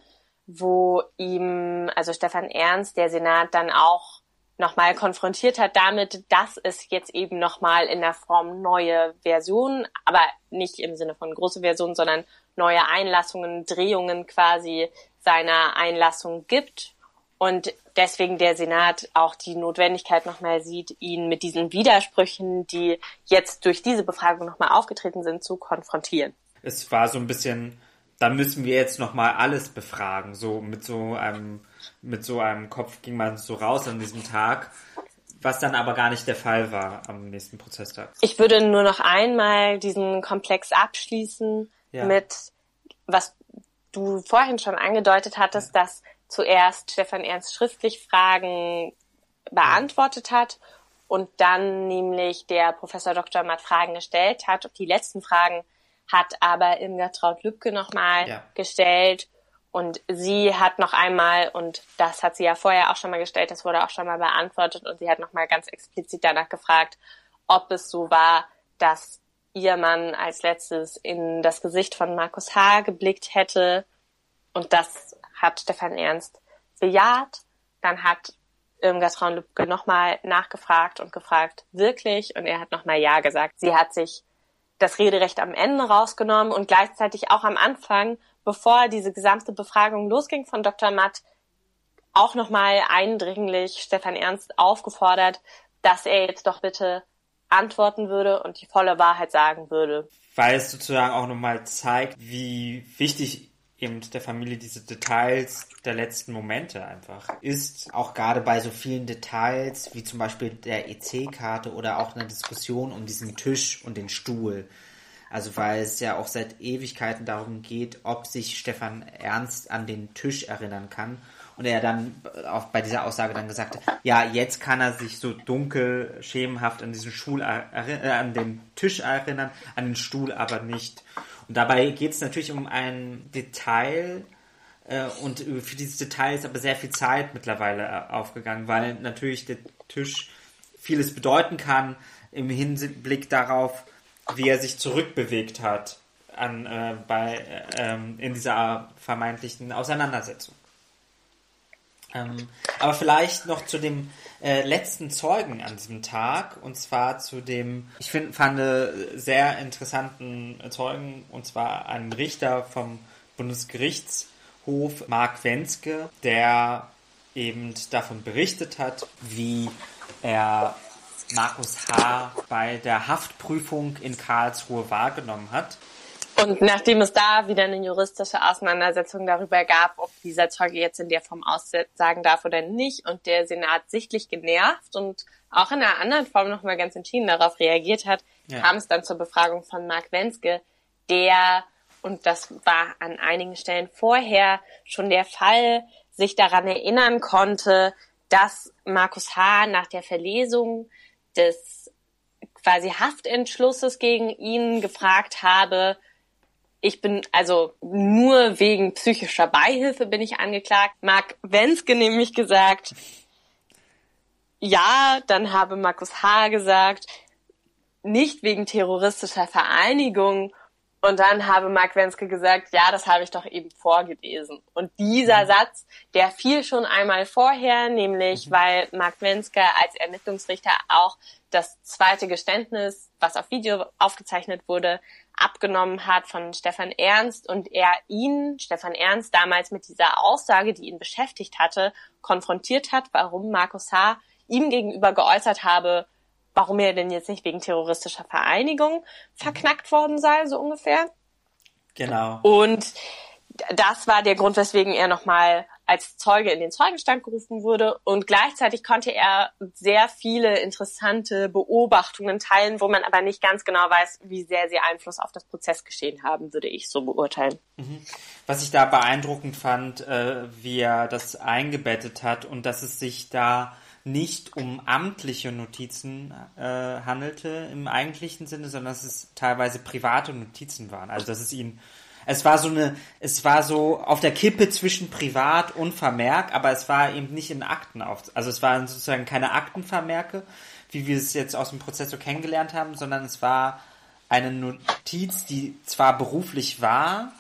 wo ihm, also Stefan Ernst, der Senat dann auch nochmal konfrontiert hat damit, dass es jetzt eben nochmal in der Form neue Versionen, aber nicht im Sinne von große Versionen, sondern neue Einlassungen, Drehungen quasi seiner Einlassung gibt und deswegen der Senat auch die Notwendigkeit nochmal sieht, ihn mit diesen Widersprüchen, die jetzt durch diese Befragung nochmal aufgetreten sind, zu konfrontieren. Es war so ein bisschen, da müssen wir jetzt nochmal alles befragen, so mit so einem mit so einem Kopf ging man so raus an diesem Tag, was dann aber gar nicht der Fall war am nächsten Prozesstag. Ich würde nur noch einmal diesen Komplex abschließen ja. mit, was du vorhin schon angedeutet hattest, ja. dass zuerst Stefan Ernst schriftlich Fragen beantwortet hat und dann nämlich der Professor Dr. Matt Fragen gestellt hat. Die letzten Fragen hat aber Irmgard Traut-Lübke nochmal ja. gestellt und sie hat noch einmal, und das hat sie ja vorher auch schon mal gestellt, das wurde auch schon mal beantwortet, und sie hat noch mal ganz explizit danach gefragt, ob es so war, dass ihr Mann als letztes in das Gesicht von Markus H. geblickt hätte. Und das hat Stefan Ernst bejaht. Dann hat Irmgard Traun-Lübcke nochmal nachgefragt und gefragt, wirklich? Und er hat nochmal Ja gesagt. Sie hat sich das Rederecht am Ende rausgenommen und gleichzeitig auch am Anfang bevor diese gesamte Befragung losging von Dr. Matt, auch nochmal eindringlich Stefan Ernst aufgefordert, dass er jetzt doch bitte antworten würde und die volle Wahrheit sagen würde. Weil es sozusagen auch nochmal zeigt, wie wichtig eben der Familie diese Details der letzten Momente einfach ist. Auch gerade bei so vielen Details, wie zum Beispiel der EC-Karte oder auch eine Diskussion um diesen Tisch und den Stuhl. Also weil es ja auch seit Ewigkeiten darum geht, ob sich Stefan Ernst an den Tisch erinnern kann. Und er dann auch bei dieser Aussage dann gesagt hat, ja, jetzt kann er sich so dunkel, schemenhaft an diesen Stuhl, äh, an den Tisch erinnern, an den Stuhl aber nicht. Und dabei geht es natürlich um ein Detail, äh, und für dieses Detail ist aber sehr viel Zeit mittlerweile äh, aufgegangen, weil natürlich der Tisch vieles bedeuten kann im Hinblick darauf, wie er sich zurückbewegt hat an, äh, bei, äh, ähm, in dieser vermeintlichen Auseinandersetzung. Ähm, aber vielleicht noch zu dem äh, letzten Zeugen an diesem Tag, und zwar zu dem, ich find, fand sehr interessanten Zeugen, und zwar einem Richter vom Bundesgerichtshof, Mark Wenske, der eben davon berichtet hat, wie er Markus H. bei der Haftprüfung in Karlsruhe wahrgenommen hat. Und nachdem es da wieder eine juristische Auseinandersetzung darüber gab, ob dieser Zeuge jetzt in der Form aussagen darf oder nicht, und der Senat sichtlich genervt und auch in einer anderen Form nochmal ganz entschieden darauf reagiert hat, ja. kam es dann zur Befragung von Mark Wenske, der, und das war an einigen Stellen vorher schon der Fall, sich daran erinnern konnte, dass Markus H. nach der Verlesung des quasi Haftentschlusses gegen ihn gefragt habe, ich bin also nur wegen psychischer Beihilfe bin ich angeklagt. Mark Wenske nämlich gesagt, ja, dann habe Markus H. gesagt, nicht wegen terroristischer Vereinigung und dann habe Mark Wenske gesagt, ja, das habe ich doch eben vorgelesen. Und dieser mhm. Satz, der fiel schon einmal vorher, nämlich mhm. weil Mark Wenske als Ermittlungsrichter auch das zweite Geständnis, was auf Video aufgezeichnet wurde, abgenommen hat von Stefan Ernst und er ihn, Stefan Ernst, damals mit dieser Aussage, die ihn beschäftigt hatte, konfrontiert hat, warum Markus H. ihm gegenüber geäußert habe, warum er denn jetzt nicht wegen terroristischer Vereinigung verknackt worden sei, so ungefähr. Genau. Und das war der Grund, weswegen er nochmal als Zeuge in den Zeugenstand gerufen wurde und gleichzeitig konnte er sehr viele interessante Beobachtungen teilen, wo man aber nicht ganz genau weiß, wie sehr sie Einfluss auf das Prozessgeschehen haben, würde ich so beurteilen. Mhm. Was ich da beeindruckend fand, äh, wie er das eingebettet hat und dass es sich da nicht um amtliche Notizen äh, handelte im eigentlichen Sinne, sondern dass es teilweise private Notizen waren. Also dass es ihn es war so eine, es war so auf der Kippe zwischen Privat und Vermerk, aber es war eben nicht in Akten auf, also es waren sozusagen keine Aktenvermerke, wie wir es jetzt aus dem Prozess so kennengelernt haben, sondern es war eine Notiz, die zwar beruflich war,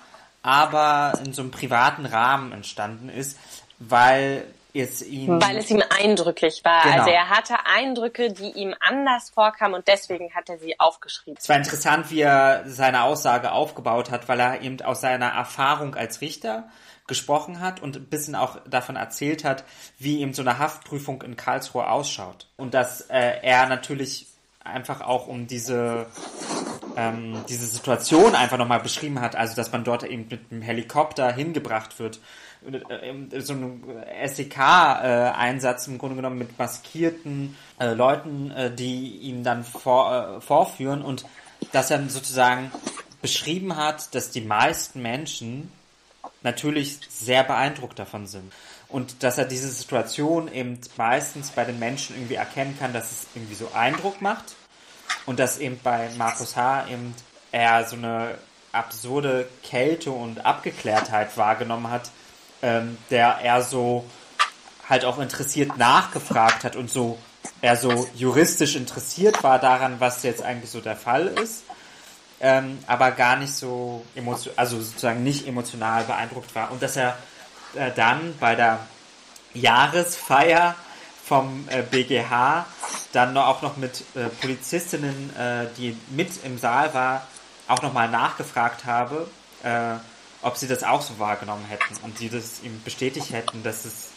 aber in so einem privaten Rahmen entstanden ist, weil es ihm... Weil es ihm eindrücklich war. Genau. Also er hatte Eindrücke, die ihm anders vorkamen und deswegen hat er sie aufgeschrieben. Es war interessant, wie er seine Aussage aufgebaut hat, weil er eben aus seiner Erfahrung als Richter gesprochen hat und ein bisschen auch davon erzählt hat, wie eben so eine Haftprüfung in Karlsruhe ausschaut. Und dass äh, er natürlich einfach auch um diese ähm, diese Situation einfach nochmal beschrieben hat, also dass man dort eben mit einem Helikopter hingebracht wird, so ein SEK-Einsatz im Grunde genommen mit maskierten äh, Leuten, äh, die ihn dann vor, äh, vorführen und dass er sozusagen beschrieben hat, dass die meisten Menschen natürlich sehr beeindruckt davon sind. Und dass er diese Situation eben meistens bei den Menschen irgendwie erkennen kann, dass es irgendwie so Eindruck macht. Und dass eben bei Markus H. eben er so eine absurde Kälte und Abgeklärtheit wahrgenommen hat, ähm, der er so halt auch interessiert nachgefragt hat und so er so juristisch interessiert war daran, was jetzt eigentlich so der Fall ist ähm, aber gar nicht so emotional, also sozusagen nicht emotional beeindruckt war. Und dass er äh, dann bei der Jahresfeier vom äh, BGH dann auch noch mit äh, Polizistinnen, äh, die mit im Saal war, auch nochmal nachgefragt habe, äh, ob sie das auch so wahrgenommen hätten und sie das ihm bestätigt hätten, dass es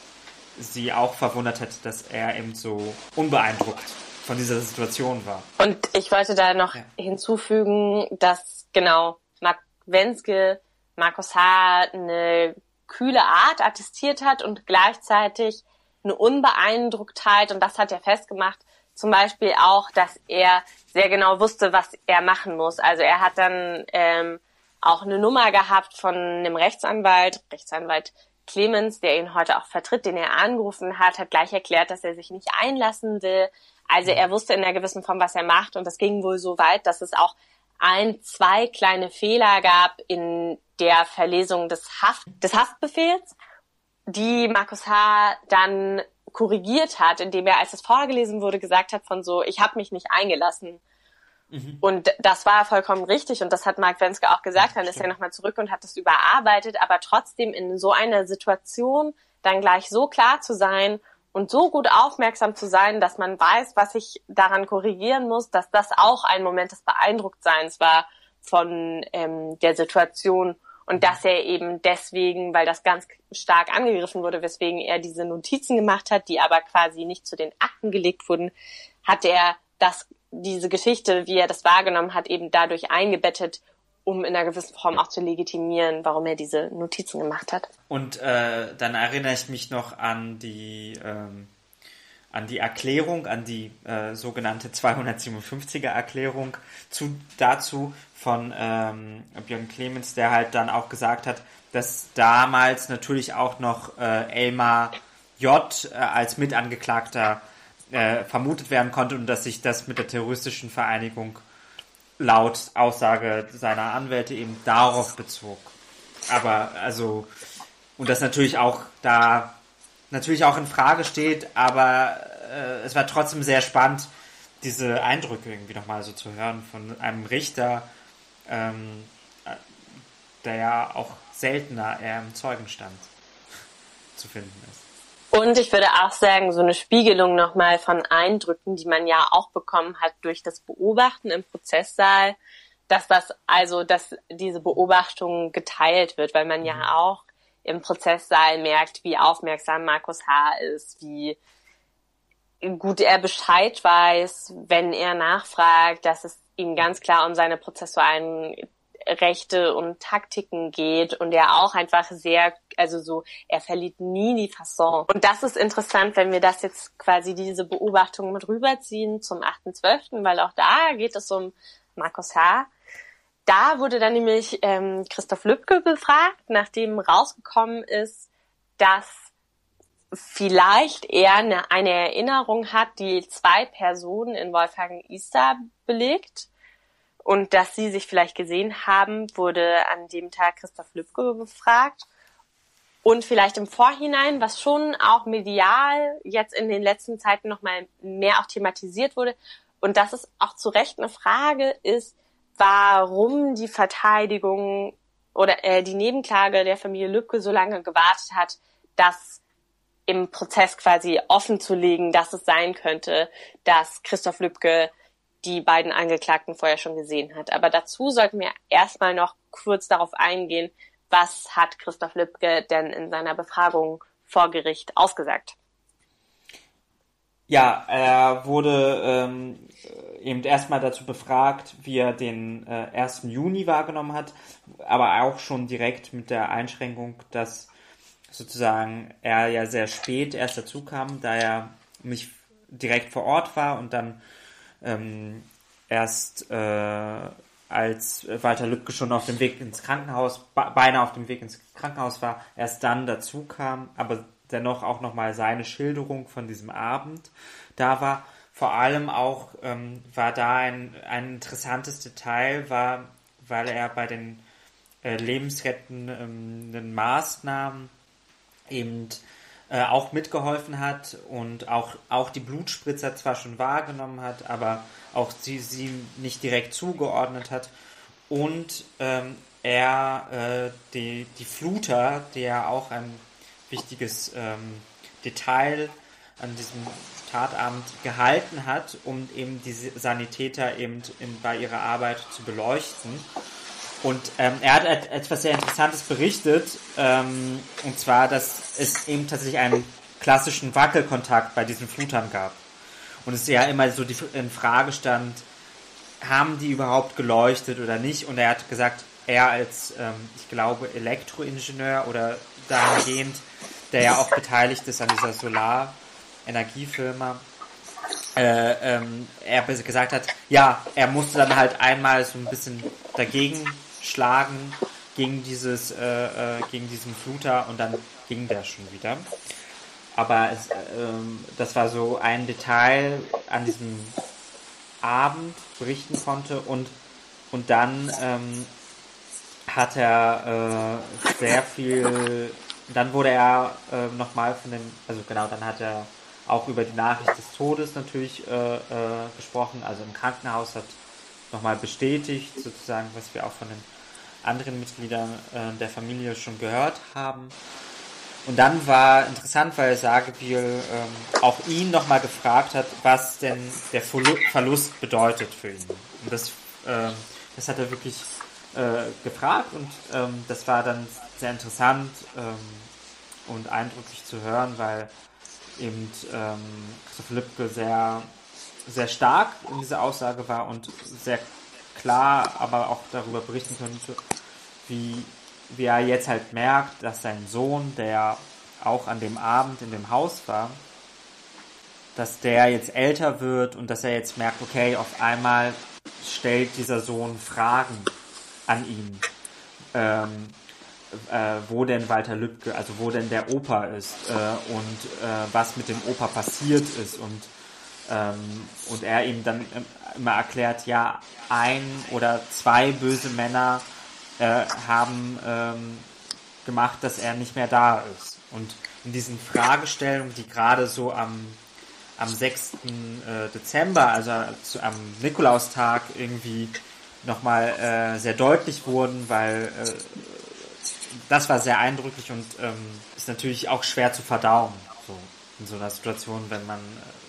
sie auch verwundert hätte, dass er eben so unbeeindruckt von dieser Situation war. Und ich wollte da noch ja. hinzufügen, dass genau Mark Wenske Markus H. eine kühle Art attestiert hat und gleichzeitig eine Unbeeindrucktheit und das hat er festgemacht. Zum Beispiel auch, dass er sehr genau wusste, was er machen muss. Also er hat dann ähm, auch eine Nummer gehabt von einem Rechtsanwalt, Rechtsanwalt Clemens, der ihn heute auch vertritt, den er angerufen hat, hat gleich erklärt, dass er sich nicht einlassen will, also er wusste in einer gewissen Form, was er macht und das ging wohl so weit, dass es auch ein, zwei kleine Fehler gab in der Verlesung des, Haft, des Haftbefehls, die Markus H. dann korrigiert hat, indem er, als es vorgelesen wurde, gesagt hat von so, ich habe mich nicht eingelassen. Mhm. Und das war vollkommen richtig und das hat Mark Wenske auch gesagt. Dann ist er nochmal zurück und hat das überarbeitet, aber trotzdem in so einer Situation dann gleich so klar zu sein und so gut aufmerksam zu sein, dass man weiß, was ich daran korrigieren muss, dass das auch ein Moment des Beeindrucktseins war von ähm, der Situation und dass er eben deswegen, weil das ganz stark angegriffen wurde, weswegen er diese Notizen gemacht hat, die aber quasi nicht zu den Akten gelegt wurden, hat er das, diese Geschichte, wie er das wahrgenommen hat, eben dadurch eingebettet um in einer gewissen Form auch zu legitimieren, warum er diese Notizen gemacht hat. Und äh, dann erinnere ich mich noch an die ähm, an die Erklärung, an die äh, sogenannte 257er Erklärung zu, dazu von ähm, Björn Clemens, der halt dann auch gesagt hat, dass damals natürlich auch noch äh, Elmar J. Äh, als Mitangeklagter äh, vermutet werden konnte und dass sich das mit der terroristischen Vereinigung laut Aussage seiner Anwälte eben darauf bezog. Aber also, und das natürlich auch da natürlich auch in Frage steht, aber äh, es war trotzdem sehr spannend, diese Eindrücke irgendwie nochmal so zu hören von einem Richter, ähm, der ja auch seltener eher im Zeugenstand zu finden ist. Und ich würde auch sagen, so eine Spiegelung nochmal von Eindrücken, die man ja auch bekommen hat durch das Beobachten im Prozesssaal, dass das, also, dass diese Beobachtung geteilt wird, weil man ja mhm. auch im Prozesssaal merkt, wie aufmerksam Markus H. ist, wie gut er Bescheid weiß, wenn er nachfragt, dass es ihm ganz klar um seine prozessualen Rechte und Taktiken geht und er auch einfach sehr, also so, er verliert nie die Fasson. Und das ist interessant, wenn wir das jetzt quasi diese Beobachtung mit rüberziehen zum 8.12., weil auch da geht es um Markus H. Da wurde dann nämlich ähm, Christoph Lübcke befragt, nachdem rausgekommen ist, dass vielleicht er eine, Erinnerung hat, die zwei Personen in Wolfgang Easter belegt und dass sie sich vielleicht gesehen haben, wurde an dem Tag Christoph Lübcke befragt. Und vielleicht im Vorhinein, was schon auch medial jetzt in den letzten Zeiten nochmal mehr auch thematisiert wurde, und das ist auch zu Recht eine Frage, ist, warum die Verteidigung oder äh, die Nebenklage der Familie Lübcke so lange gewartet hat, dass im Prozess quasi offen zu legen, dass es sein könnte, dass Christoph Lübcke die beiden Angeklagten vorher schon gesehen hat. Aber dazu sollten wir erstmal noch kurz darauf eingehen, was hat Christoph Lübcke denn in seiner Befragung vor Gericht ausgesagt? Ja, er wurde ähm, eben erstmal dazu befragt, wie er den äh, 1. Juni wahrgenommen hat, aber auch schon direkt mit der Einschränkung, dass sozusagen er ja sehr spät erst dazu kam, da er nicht direkt vor Ort war und dann ähm, erst äh, als Walter Lübcke schon auf dem Weg ins Krankenhaus, beinahe auf dem Weg ins Krankenhaus war, erst dann dazu kam, aber dennoch auch nochmal seine Schilderung von diesem Abend da war. Vor allem auch ähm, war da ein, ein interessantes Detail, war, weil er bei den äh, lebensrettenden ähm, Maßnahmen eben äh, auch mitgeholfen hat und auch, auch die Blutspritzer zwar schon wahrgenommen hat, aber auch sie, sie nicht direkt zugeordnet hat. Und ähm, er äh, die, die Fluter, der auch ein wichtiges ähm, Detail an diesem Tatabend gehalten hat, um eben diese Sanitäter eben in, bei ihrer Arbeit zu beleuchten. Und ähm, er hat etwas sehr Interessantes berichtet, ähm, und zwar, dass es eben tatsächlich einen klassischen Wackelkontakt bei diesen Flutern gab. Und es ja immer so die in Frage stand, haben die überhaupt geleuchtet oder nicht? Und er hat gesagt, er als, ähm, ich glaube, Elektroingenieur oder dahingehend, der ja auch beteiligt ist an dieser Solarenergiefirma, äh, ähm, er gesagt hat, ja, er musste dann halt einmal so ein bisschen dagegen schlagen gegen dieses, äh, äh, gegen diesen Fluter und dann ging der schon wieder. Aber es, ähm, das war so ein Detail an diesem Abend berichten konnte und und dann ähm, hat er äh, sehr viel. Dann wurde er äh, nochmal von den, also genau, dann hat er auch über die Nachricht des Todes natürlich äh, äh, gesprochen. Also im Krankenhaus hat nochmal bestätigt, sozusagen, was wir auch von den anderen Mitgliedern äh, der Familie schon gehört haben. Und dann war interessant, weil Sagebiel ähm, auch ihn nochmal gefragt hat, was denn der Verlust bedeutet für ihn. Und das, äh, das hat er wirklich äh, gefragt und ähm, das war dann sehr interessant ähm, und eindrücklich zu hören, weil eben ähm, Christoph Lübcke sehr, sehr stark in dieser Aussage war und sehr klar aber auch darüber berichten könnte, wie, wie er jetzt halt merkt, dass sein Sohn, der auch an dem Abend in dem Haus war, dass der jetzt älter wird und dass er jetzt merkt, okay, auf einmal stellt dieser Sohn Fragen an ihn. Ähm, äh, wo denn Walter Lübcke, also wo denn der Opa ist äh, und äh, was mit dem Opa passiert ist und ähm, und er ihm dann immer erklärt, ja, ein oder zwei böse Männer äh, haben ähm, gemacht, dass er nicht mehr da ist. Und in diesen Fragestellungen, die gerade so am, am 6. Äh, Dezember, also am Nikolaustag irgendwie nochmal äh, sehr deutlich wurden, weil äh, das war sehr eindrücklich und ähm, ist natürlich auch schwer zu verdauen, so in so einer Situation, wenn man, äh,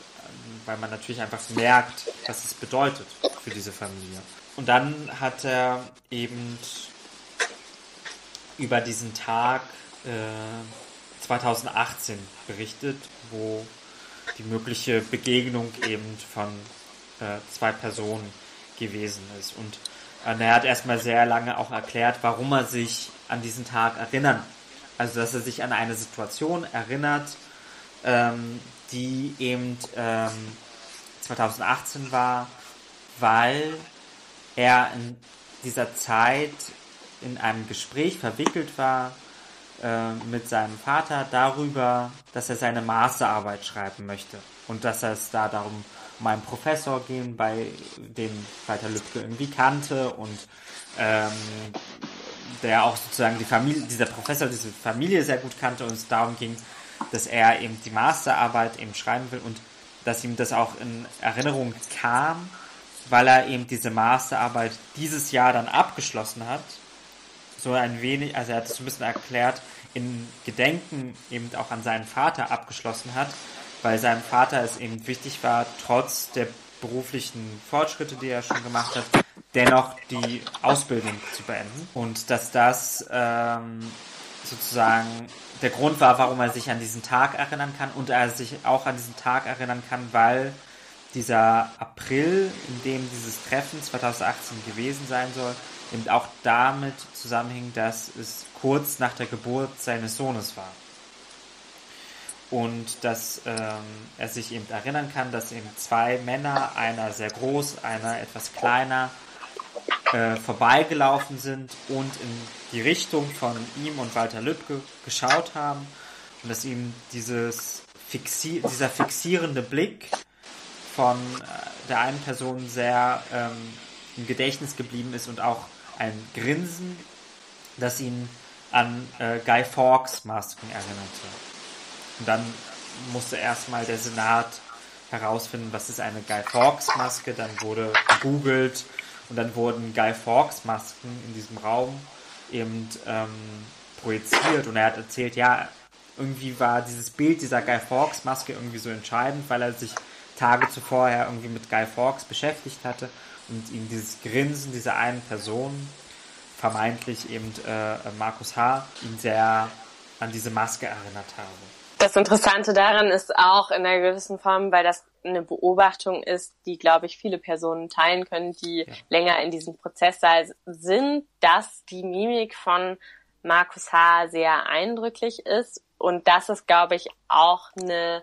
weil man natürlich einfach merkt, was es bedeutet für diese Familie. Und dann hat er eben über diesen Tag äh, 2018 berichtet, wo die mögliche Begegnung eben von äh, zwei Personen gewesen ist. Und äh, er hat erstmal sehr lange auch erklärt, warum er sich an diesen Tag erinnern. Also dass er sich an eine Situation erinnert, ähm, die eben ähm, 2018 war, weil er in dieser Zeit in einem Gespräch verwickelt war äh, mit seinem Vater darüber, dass er seine Masterarbeit schreiben möchte und dass es da darum um einen Professor gehen, bei dem Walter Lübcke irgendwie kannte und ähm, der auch sozusagen die Familie, dieser Professor diese Familie sehr gut kannte und es darum ging, dass er eben die Masterarbeit eben schreiben will und dass ihm das auch in Erinnerung kam, weil er eben diese Masterarbeit dieses Jahr dann abgeschlossen hat so ein wenig, also er hat es ein bisschen erklärt, in Gedenken eben auch an seinen Vater abgeschlossen hat, weil seinem Vater es eben wichtig war, trotz der beruflichen Fortschritte, die er schon gemacht hat, dennoch die Ausbildung zu beenden. Und dass das ähm, sozusagen der Grund war, warum er sich an diesen Tag erinnern kann und er sich auch an diesen Tag erinnern kann, weil dieser April, in dem dieses Treffen 2018 gewesen sein soll, eben auch damit zusammenhing, dass es kurz nach der Geburt seines Sohnes war. Und dass ähm, er sich eben erinnern kann, dass eben zwei Männer, einer sehr groß, einer etwas kleiner, äh, vorbeigelaufen sind und in die Richtung von ihm und Walter Lübcke geschaut haben und dass ihm dieses Fixi dieser fixierende Blick von äh, der einen Person sehr ähm, im Gedächtnis geblieben ist und auch ein Grinsen, das ihn an äh, Guy Fawkes Masken erinnerte. Und dann musste erstmal der Senat herausfinden, was ist eine Guy Fawkes Maske. Dann wurde gegoogelt und dann wurden Guy Fawkes Masken in diesem Raum eben ähm, projiziert und er hat erzählt, ja, irgendwie war dieses Bild dieser Guy Fawkes Maske irgendwie so entscheidend, weil er sich Tage zuvor ja irgendwie mit Guy Fawkes beschäftigt hatte und ihm dieses Grinsen dieser einen Person, vermeintlich eben äh, Markus H., ihn sehr an diese Maske erinnert habe. Das Interessante daran ist auch in einer gewissen Form, weil das eine Beobachtung ist, die, glaube ich, viele Personen teilen können, die ja. länger in diesem Prozess sind, dass die Mimik von Markus H. sehr eindrücklich ist. Und das ist, glaube ich, auch eine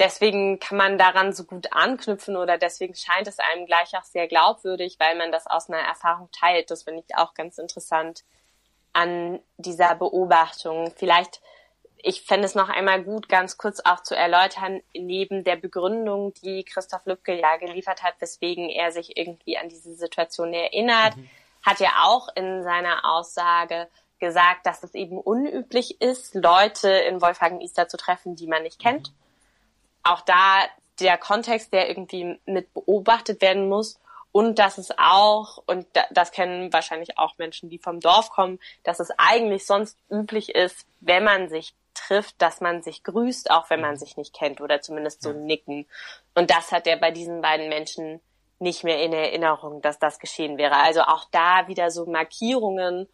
deswegen kann man daran so gut anknüpfen oder deswegen scheint es einem gleich auch sehr glaubwürdig, weil man das aus einer Erfahrung teilt. Das finde ich auch ganz interessant an dieser Beobachtung. Vielleicht, ich fände es noch einmal gut, ganz kurz auch zu erläutern, neben der Begründung, die Christoph Lübcke ja geliefert hat, weswegen er sich irgendwie an diese Situation erinnert, mhm. hat er auch in seiner Aussage gesagt, dass es eben unüblich ist, Leute in Wolfhagen Easter zu treffen, die man nicht kennt. Mhm auch da der Kontext, der irgendwie mit beobachtet werden muss und dass es auch, und das kennen wahrscheinlich auch Menschen, die vom Dorf kommen, dass es eigentlich sonst üblich ist, wenn man sich trifft, dass man sich grüßt, auch wenn man sich nicht kennt oder zumindest so nicken. Und das hat er bei diesen beiden Menschen nicht mehr in Erinnerung, dass das geschehen wäre. Also auch da wieder so Markierungen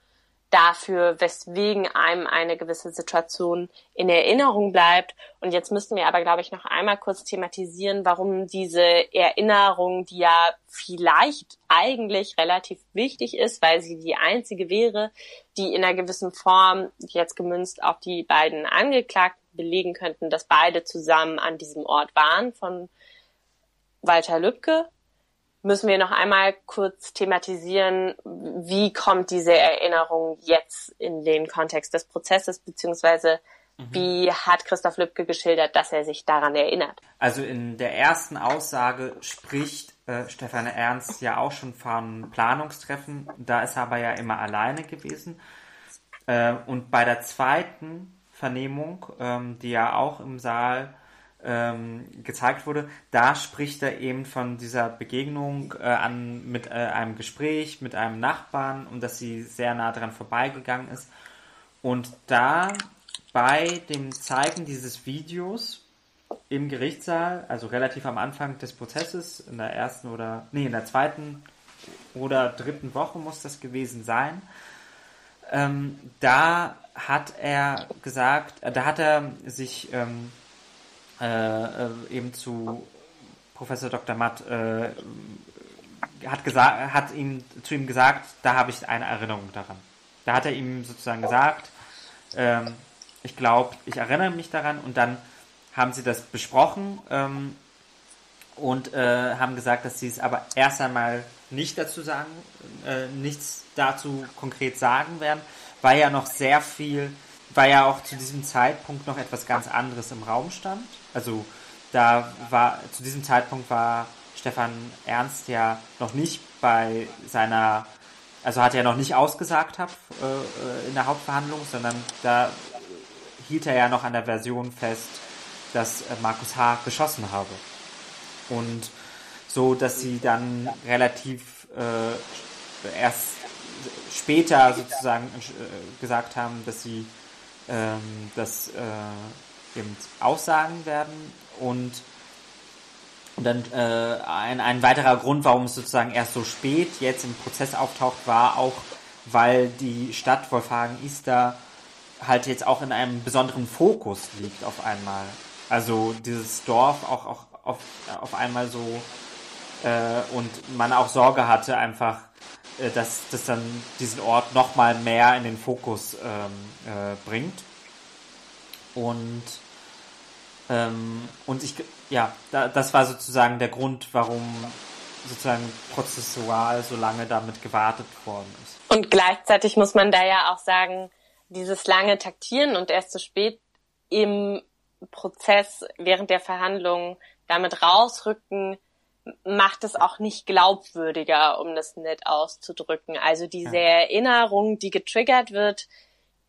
dafür, weswegen einem eine gewisse Situation in Erinnerung bleibt. Und jetzt müssten wir aber, glaube ich, noch einmal kurz thematisieren, warum diese Erinnerung, die ja vielleicht eigentlich relativ wichtig ist, weil sie die einzige wäre, die in einer gewissen Form, jetzt gemünzt auf die beiden Angeklagten, belegen könnten, dass beide zusammen an diesem Ort waren von Walter Lübcke müssen wir noch einmal kurz thematisieren, wie kommt diese Erinnerung jetzt in den Kontext des Prozesses, beziehungsweise mhm. wie hat Christoph Lübcke geschildert, dass er sich daran erinnert? Also in der ersten Aussage spricht äh, Stefan Ernst ja auch schon von Planungstreffen, da ist er aber ja immer alleine gewesen. Äh, und bei der zweiten Vernehmung, ähm, die ja auch im Saal ähm, gezeigt wurde, da spricht er eben von dieser Begegnung äh, an, mit äh, einem Gespräch mit einem Nachbarn und dass sie sehr nah dran vorbeigegangen ist. Und da bei dem Zeigen dieses Videos im Gerichtssaal, also relativ am Anfang des Prozesses, in der ersten oder, nee, in der zweiten oder dritten Woche muss das gewesen sein, ähm, da hat er gesagt, äh, da hat er sich ähm, äh, äh, eben zu Professor Dr. Matt äh, hat hat ihm zu ihm gesagt, da habe ich eine Erinnerung daran. Da hat er ihm sozusagen gesagt, ähm, ich glaube, ich erinnere mich daran und dann haben sie das besprochen ähm, und äh, haben gesagt, dass sie es aber erst einmal nicht dazu sagen, äh, nichts dazu konkret sagen werden, weil ja noch sehr viel, weil ja auch zu diesem Zeitpunkt noch etwas ganz anderes im Raum stand. Also da war zu diesem Zeitpunkt war Stefan Ernst ja noch nicht bei seiner, also hat er noch nicht ausgesagt hab, äh, in der Hauptverhandlung, sondern da hielt er ja noch an der Version fest, dass äh, Markus H. geschossen habe. Und so, dass sie dann relativ äh, erst später sozusagen äh, gesagt haben, dass sie ähm, das äh, eben aussagen werden und und dann äh, ein, ein weiterer Grund, warum es sozusagen erst so spät jetzt im Prozess auftaucht, war auch, weil die Stadt Wolfhagen-Ister halt jetzt auch in einem besonderen Fokus liegt auf einmal. Also dieses Dorf auch, auch auf, auf einmal so äh, und man auch Sorge hatte einfach, äh, dass das dann diesen Ort nochmal mehr in den Fokus ähm, äh, bringt. Und ähm, und ich, ja, da, das war sozusagen der Grund, warum sozusagen prozessual so lange damit gewartet worden ist. Und gleichzeitig muss man da ja auch sagen, dieses lange Taktieren und erst zu spät im Prozess während der Verhandlungen damit rausrücken, macht es auch nicht glaubwürdiger, um das nett auszudrücken. Also diese ja. Erinnerung, die getriggert wird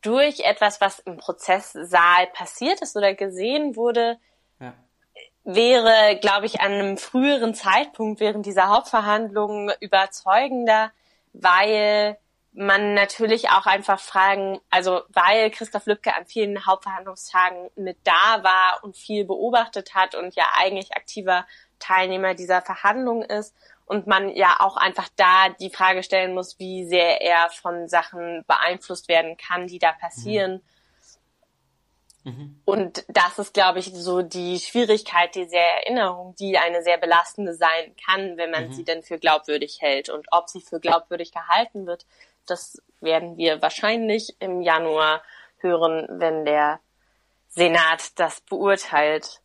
durch etwas, was im Prozesssaal passiert ist oder gesehen wurde, ja. wäre, glaube ich, an einem früheren Zeitpunkt während dieser Hauptverhandlungen überzeugender, weil man natürlich auch einfach fragen, also weil Christoph Lübcke an vielen Hauptverhandlungstagen mit da war und viel beobachtet hat und ja eigentlich aktiver Teilnehmer dieser Verhandlung ist und man ja auch einfach da die Frage stellen muss, wie sehr er von Sachen beeinflusst werden kann, die da passieren. Mhm. Und das ist, glaube ich, so die Schwierigkeit dieser Erinnerung, die eine sehr belastende sein kann, wenn man mhm. sie denn für glaubwürdig hält. Und ob sie für glaubwürdig gehalten wird, das werden wir wahrscheinlich im Januar hören, wenn der Senat das beurteilt.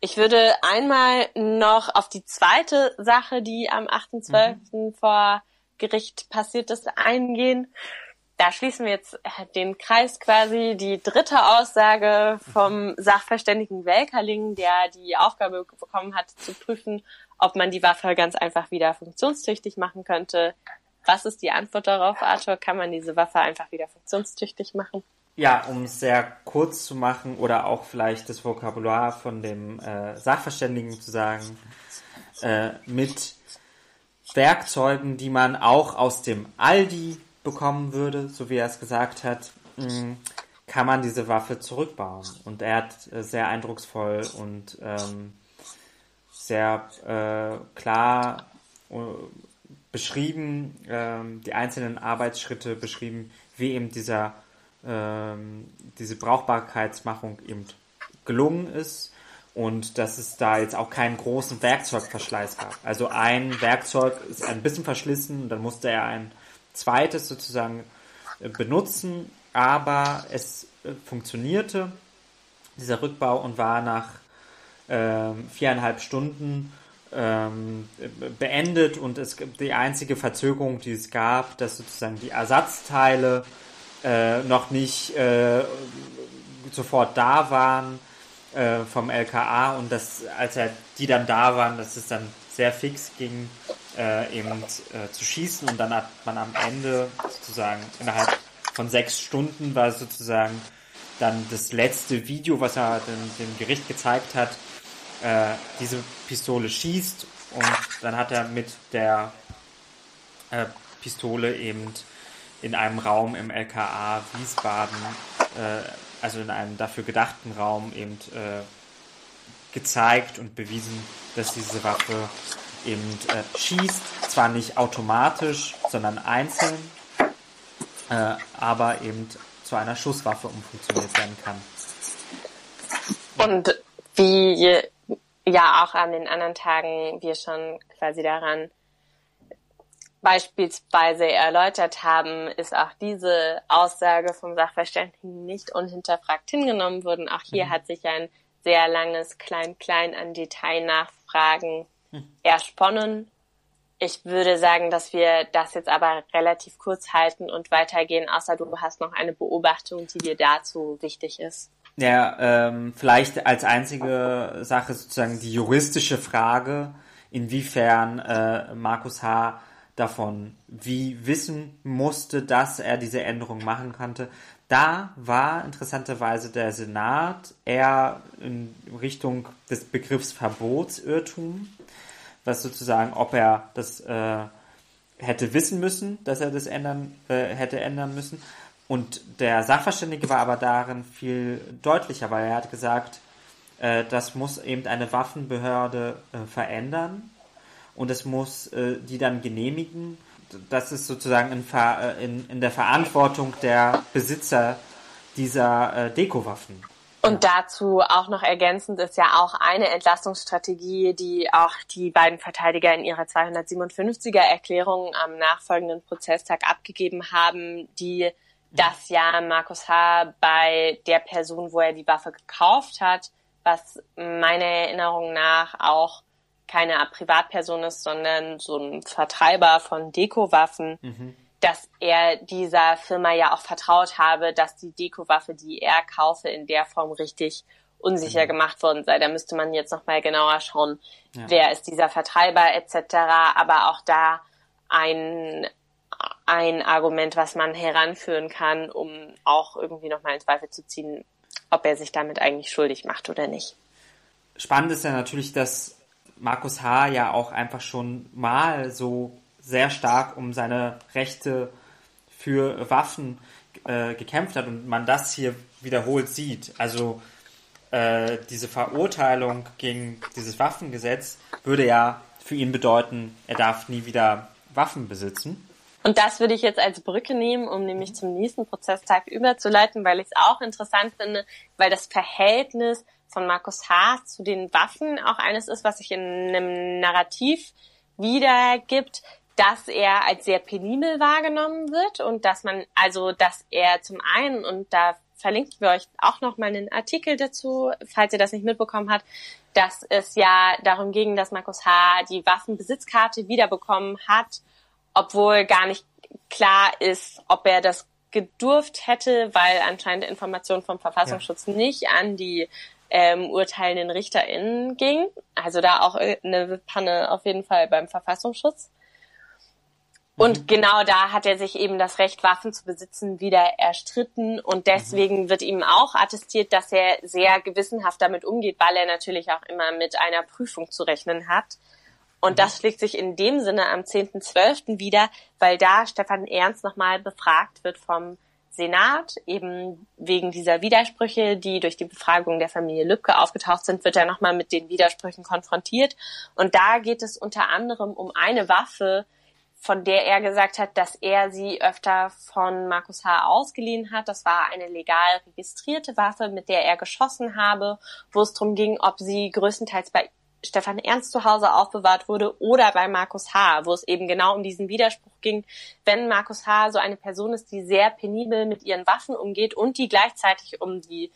Ich würde einmal noch auf die zweite Sache, die am 8.12. Mhm. vor Gericht passiert ist, eingehen. Da schließen wir jetzt den Kreis quasi. Die dritte Aussage vom Sachverständigen Welkerling, der die Aufgabe bekommen hat, zu prüfen, ob man die Waffe ganz einfach wieder funktionstüchtig machen könnte. Was ist die Antwort darauf, Arthur? Kann man diese Waffe einfach wieder funktionstüchtig machen? Ja, um es sehr kurz zu machen oder auch vielleicht das Vokabular von dem äh, Sachverständigen zu sagen, äh, mit Werkzeugen, die man auch aus dem Aldi bekommen würde, so wie er es gesagt hat, mh, mm, kann man diese Waffe zurückbauen. Und er hat äh, sehr eindrucksvoll und ähm, sehr äh, klar äh, beschrieben, ähm, die einzelnen Arbeitsschritte beschrieben, wie eben dieser, diese Brauchbarkeitsmachung eben gelungen ist und dass es da jetzt auch keinen großen Werkzeugverschleiß gab. Also ein Werkzeug ist ein bisschen verschlissen, dann musste er ein zweites sozusagen äh, benutzen, aber es äh, funktionierte, dieser Rückbau, und war nach äh, viereinhalb Stunden ähm, beendet und es gibt die einzige Verzögerung, die es gab, dass sozusagen die Ersatzteile äh, noch nicht äh, sofort da waren äh, vom LKA und dass als er die dann da waren, dass es dann sehr fix ging, äh, eben äh, zu schießen und dann hat man am Ende sozusagen innerhalb von sechs Stunden war sozusagen dann das letzte Video, was er dem, dem Gericht gezeigt hat, äh, diese Pistole schießt und dann hat er mit der Pistole eben in einem Raum im LKA Wiesbaden, äh, also in einem dafür gedachten Raum eben äh, gezeigt und bewiesen, dass diese Waffe eben äh, schießt, zwar nicht automatisch, sondern einzeln, äh, aber eben zu einer Schusswaffe umfunktioniert werden kann. Und wie ja auch an den anderen Tagen wir schon quasi daran beispielsweise erläutert haben, ist auch diese Aussage vom Sachverständigen nicht unhinterfragt hingenommen worden. Auch hier mhm. hat sich ein sehr langes Klein-Klein an Detailnachfragen mhm. ersponnen. Ich würde sagen, dass wir das jetzt aber relativ kurz halten und weitergehen, außer du hast noch eine Beobachtung, die dir dazu wichtig ist. Ja, ähm, vielleicht als einzige Sache sozusagen die juristische Frage, inwiefern äh, Markus H. davon wie wissen musste, dass er diese Änderung machen konnte. Da war interessanterweise der Senat eher in Richtung des Begriffs Verbotsirrtum, was sozusagen, ob er das äh, hätte wissen müssen, dass er das ändern, äh, hätte ändern müssen. Und der Sachverständige war aber darin viel deutlicher, weil er hat gesagt, äh, das muss eben eine Waffenbehörde äh, verändern und es muss äh, die dann genehmigen. Das ist sozusagen in, Ver äh, in, in der Verantwortung der Besitzer dieser äh, Dekowaffen. Und dazu auch noch ergänzend ist ja auch eine Entlastungsstrategie, die auch die beiden Verteidiger in ihrer 257er Erklärung am nachfolgenden Prozesstag abgegeben haben, die das ja Markus H. bei der Person, wo er die Waffe gekauft hat, was meiner Erinnerung nach auch keine Privatperson ist, sondern so ein Vertreiber von Dekowaffen, mhm. dass er dieser Firma ja auch vertraut habe, dass die Dekowaffe, die er kaufe, in der Form richtig unsicher mhm. gemacht worden sei. Da müsste man jetzt nochmal genauer schauen, ja. wer ist dieser Vertreiber etc. Aber auch da ein ein Argument, was man heranführen kann, um auch irgendwie nochmal in Zweifel zu ziehen, ob er sich damit eigentlich schuldig macht oder nicht. Spannend ist ja natürlich, dass Markus H. ja auch einfach schon mal so sehr stark um seine Rechte für Waffen äh, gekämpft hat und man das hier wiederholt sieht. Also äh, diese Verurteilung gegen dieses Waffengesetz würde ja für ihn bedeuten, er darf nie wieder Waffen besitzen. Und das würde ich jetzt als Brücke nehmen, um nämlich zum nächsten Prozesstag überzuleiten, weil ich es auch interessant finde, weil das Verhältnis von Markus Haas zu den Waffen auch eines ist, was sich in einem Narrativ wiedergibt, dass er als sehr penibel wahrgenommen wird und dass man, also, dass er zum einen, und da verlinken wir euch auch noch mal einen Artikel dazu, falls ihr das nicht mitbekommen habt, dass es ja darum ging, dass Markus H. die Waffenbesitzkarte wiederbekommen hat obwohl gar nicht klar ist, ob er das gedurft hätte, weil anscheinend Informationen vom Verfassungsschutz ja. nicht an die ähm, urteilenden RichterInnen ging. Also da auch eine Panne auf jeden Fall beim Verfassungsschutz. Und mhm. genau da hat er sich eben das Recht, Waffen zu besitzen, wieder erstritten. Und deswegen mhm. wird ihm auch attestiert, dass er sehr gewissenhaft damit umgeht, weil er natürlich auch immer mit einer Prüfung zu rechnen hat. Und das schlägt sich in dem Sinne am 10.12. wieder, weil da Stefan Ernst nochmal befragt wird vom Senat, eben wegen dieser Widersprüche, die durch die Befragung der Familie Lübcke aufgetaucht sind, wird er nochmal mit den Widersprüchen konfrontiert. Und da geht es unter anderem um eine Waffe, von der er gesagt hat, dass er sie öfter von Markus H. ausgeliehen hat. Das war eine legal registrierte Waffe, mit der er geschossen habe, wo es darum ging, ob sie größtenteils bei Stefan Ernst zu Hause aufbewahrt wurde oder bei Markus H., wo es eben genau um diesen Widerspruch ging, wenn Markus H. so eine Person ist, die sehr penibel mit ihren Waffen umgeht und die gleichzeitig um die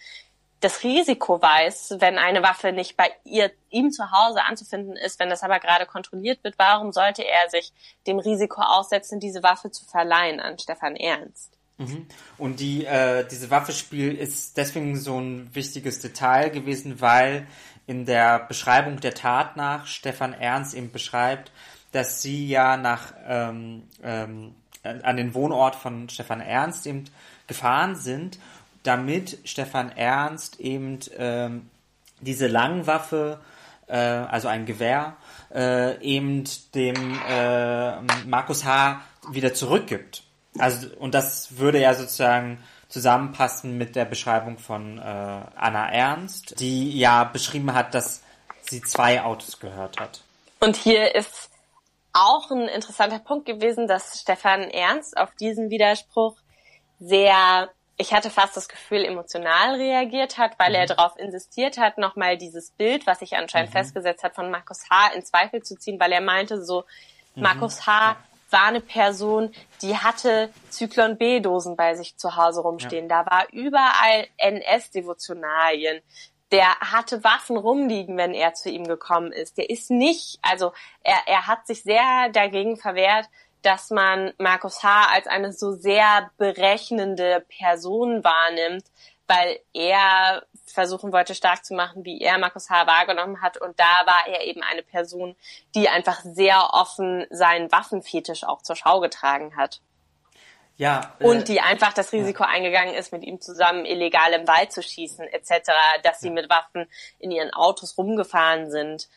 das Risiko weiß, wenn eine Waffe nicht bei ihr, ihm zu Hause anzufinden ist, wenn das aber gerade kontrolliert wird, warum sollte er sich dem Risiko aussetzen, diese Waffe zu verleihen an Stefan Ernst? Mhm. Und die, äh, diese Waffespiel ist deswegen so ein wichtiges Detail gewesen, weil in der Beschreibung der Tat nach Stefan Ernst eben beschreibt, dass sie ja nach ähm, ähm, an den Wohnort von Stefan Ernst eben gefahren sind, damit Stefan Ernst eben ähm, diese Langwaffe, äh, also ein Gewehr, äh, eben dem äh, Markus H. wieder zurückgibt. Also und das würde ja sozusagen zusammenpassen mit der Beschreibung von äh, Anna Ernst, die ja beschrieben hat, dass sie zwei Autos gehört hat. Und hier ist auch ein interessanter Punkt gewesen, dass Stefan Ernst auf diesen Widerspruch sehr, ich hatte fast das Gefühl, emotional reagiert hat, weil mhm. er darauf insistiert hat, nochmal dieses Bild, was sich anscheinend mhm. festgesetzt hat, von Markus H. in Zweifel zu ziehen, weil er meinte so, mhm. Markus H war eine Person, die hatte Zyklon B-Dosen bei sich zu Hause rumstehen. Ja. Da war überall NS-Devotionalien. Der hatte Waffen rumliegen, wenn er zu ihm gekommen ist. Der ist nicht, also er, er hat sich sehr dagegen verwehrt, dass man Markus H. als eine so sehr berechnende Person wahrnimmt, weil er versuchen wollte, stark zu machen, wie er Markus H. wahrgenommen hat. Und da war er eben eine Person, die einfach sehr offen seinen Waffenfetisch auch zur Schau getragen hat. Ja. Äh, und die einfach das Risiko ja. eingegangen ist, mit ihm zusammen illegal im Wald zu schießen, etc., dass sie mit Waffen in ihren Autos rumgefahren sind.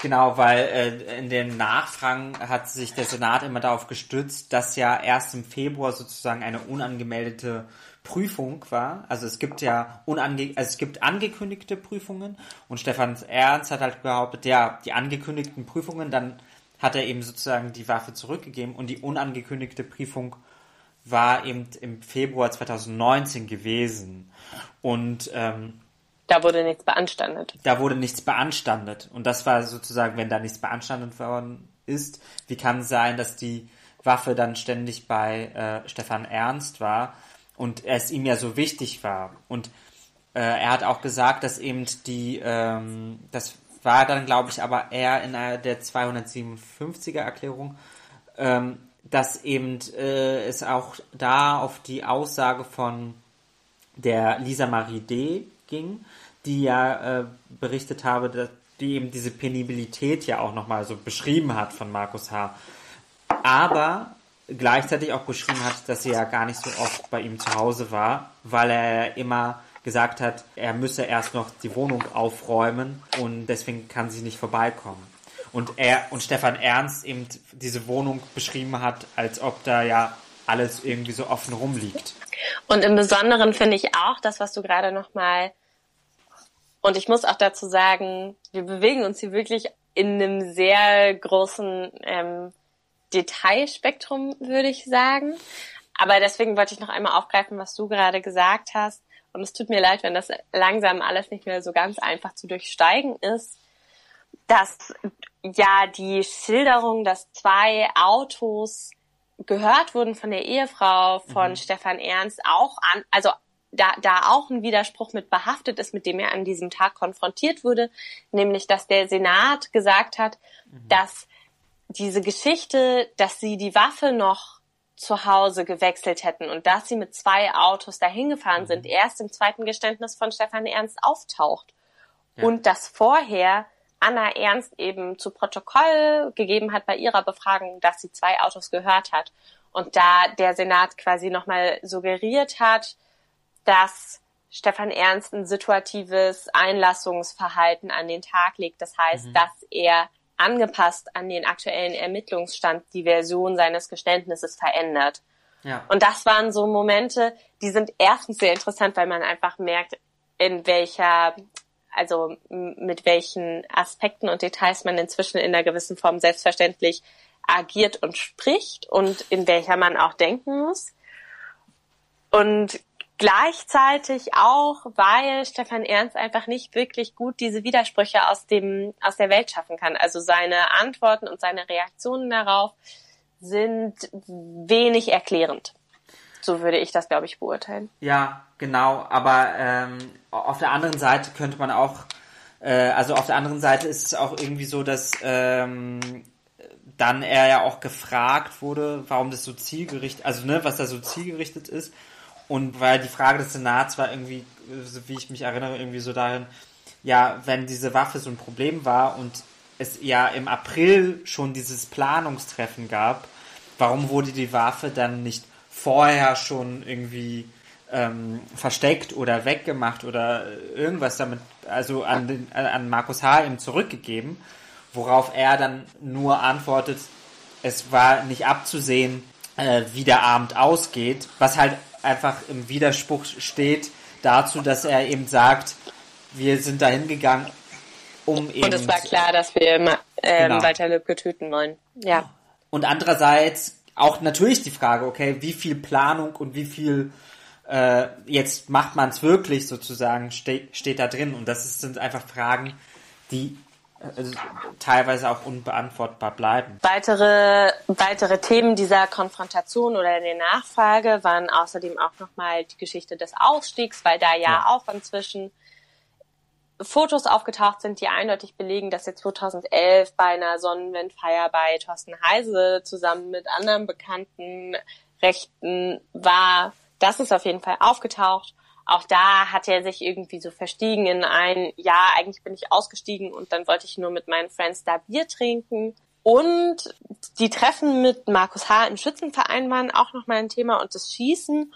Genau, weil äh, in den Nachfragen hat sich der Senat immer darauf gestützt, dass ja erst im Februar sozusagen eine unangemeldete Prüfung war. Also es gibt ja unange also es gibt angekündigte Prüfungen und Stefan Ernst hat halt behauptet, ja, die angekündigten Prüfungen, dann hat er eben sozusagen die Waffe zurückgegeben und die unangekündigte Prüfung war eben im Februar 2019 gewesen. Und ähm, da wurde nichts beanstandet. Da wurde nichts beanstandet. Und das war sozusagen, wenn da nichts beanstandet worden ist, wie kann es sein, dass die Waffe dann ständig bei äh, Stefan Ernst war und es ihm ja so wichtig war. Und äh, er hat auch gesagt, dass eben die, ähm, das war dann, glaube ich, aber eher in der 257er Erklärung, ähm, dass eben äh, es auch da auf die Aussage von der Lisa Marie D. ging, die ja äh, berichtet habe, dass die eben diese Penibilität ja auch nochmal so beschrieben hat von Markus H. Aber gleichzeitig auch beschrieben hat, dass sie ja gar nicht so oft bei ihm zu Hause war, weil er immer gesagt hat, er müsse erst noch die Wohnung aufräumen und deswegen kann sie nicht vorbeikommen. Und er und Stefan Ernst eben diese Wohnung beschrieben hat, als ob da ja alles irgendwie so offen rumliegt. Und im Besonderen finde ich auch das, was du gerade nochmal und ich muss auch dazu sagen, wir bewegen uns hier wirklich in einem sehr großen ähm, Detailspektrum, würde ich sagen. Aber deswegen wollte ich noch einmal aufgreifen, was du gerade gesagt hast. Und es tut mir leid, wenn das langsam alles nicht mehr so ganz einfach zu durchsteigen ist, dass ja die Schilderung, dass zwei Autos gehört wurden von der Ehefrau von mhm. Stefan Ernst auch an, also da, da auch ein Widerspruch mit behaftet ist, mit dem er an diesem Tag konfrontiert wurde, nämlich dass der Senat gesagt hat, mhm. dass diese Geschichte, dass sie die Waffe noch zu Hause gewechselt hätten und dass sie mit zwei Autos dahin gefahren mhm. sind, erst im zweiten Geständnis von Stefan Ernst auftaucht. Ja. Und dass vorher Anna Ernst eben zu Protokoll gegeben hat bei ihrer Befragung, dass sie zwei Autos gehört hat. Und da der Senat quasi nochmal suggeriert hat, dass Stefan Ernst ein situatives Einlassungsverhalten an den Tag legt. Das heißt, mhm. dass er angepasst an den aktuellen Ermittlungsstand die Version seines Geständnisses verändert. Ja. Und das waren so Momente, die sind erstens sehr interessant, weil man einfach merkt, in welcher, also mit welchen Aspekten und Details man inzwischen in einer gewissen Form selbstverständlich agiert und spricht und in welcher man auch denken muss. Und gleichzeitig auch, weil Stefan Ernst einfach nicht wirklich gut diese Widersprüche aus dem, aus der Welt schaffen kann. Also seine Antworten und seine Reaktionen darauf sind wenig erklärend. So würde ich das, glaube ich, beurteilen. Ja, genau. Aber ähm, auf der anderen Seite könnte man auch, äh, also auf der anderen Seite ist es auch irgendwie so, dass ähm, dann er ja auch gefragt wurde, warum das so zielgerichtet, also ne, was da so zielgerichtet ist. Und weil die Frage des Senats war irgendwie, wie ich mich erinnere, irgendwie so darin, ja, wenn diese Waffe so ein Problem war und es ja im April schon dieses Planungstreffen gab, warum wurde die Waffe dann nicht vorher schon irgendwie ähm, versteckt oder weggemacht oder irgendwas damit, also an, den, an Markus H. ihm zurückgegeben, worauf er dann nur antwortet, es war nicht abzusehen, äh, wie der Abend ausgeht, was halt einfach im Widerspruch steht dazu, dass er eben sagt, wir sind dahin gegangen, um eben. Und es war klar, dass wir ähm, genau. Walter Lübcke töten wollen. Ja. Und andererseits auch natürlich die Frage, okay, wie viel Planung und wie viel äh, jetzt macht man es wirklich sozusagen, steht, steht da drin. Und das sind einfach Fragen, die teilweise auch unbeantwortbar bleiben. Weitere, weitere Themen dieser Konfrontation oder der Nachfrage waren außerdem auch nochmal die Geschichte des Ausstiegs, weil da ja, ja, auch inzwischen Fotos aufgetaucht sind, die eindeutig belegen, dass er 2011 bei einer Sonnenwindfeier bei Thorsten Heise zusammen mit anderen bekannten Rechten war. Das ist auf jeden Fall aufgetaucht auch da hat er sich irgendwie so verstiegen in ein, ja, eigentlich bin ich ausgestiegen und dann wollte ich nur mit meinen Friends da Bier trinken. Und die Treffen mit Markus H. im Schützenverein waren auch nochmal ein Thema und das Schießen.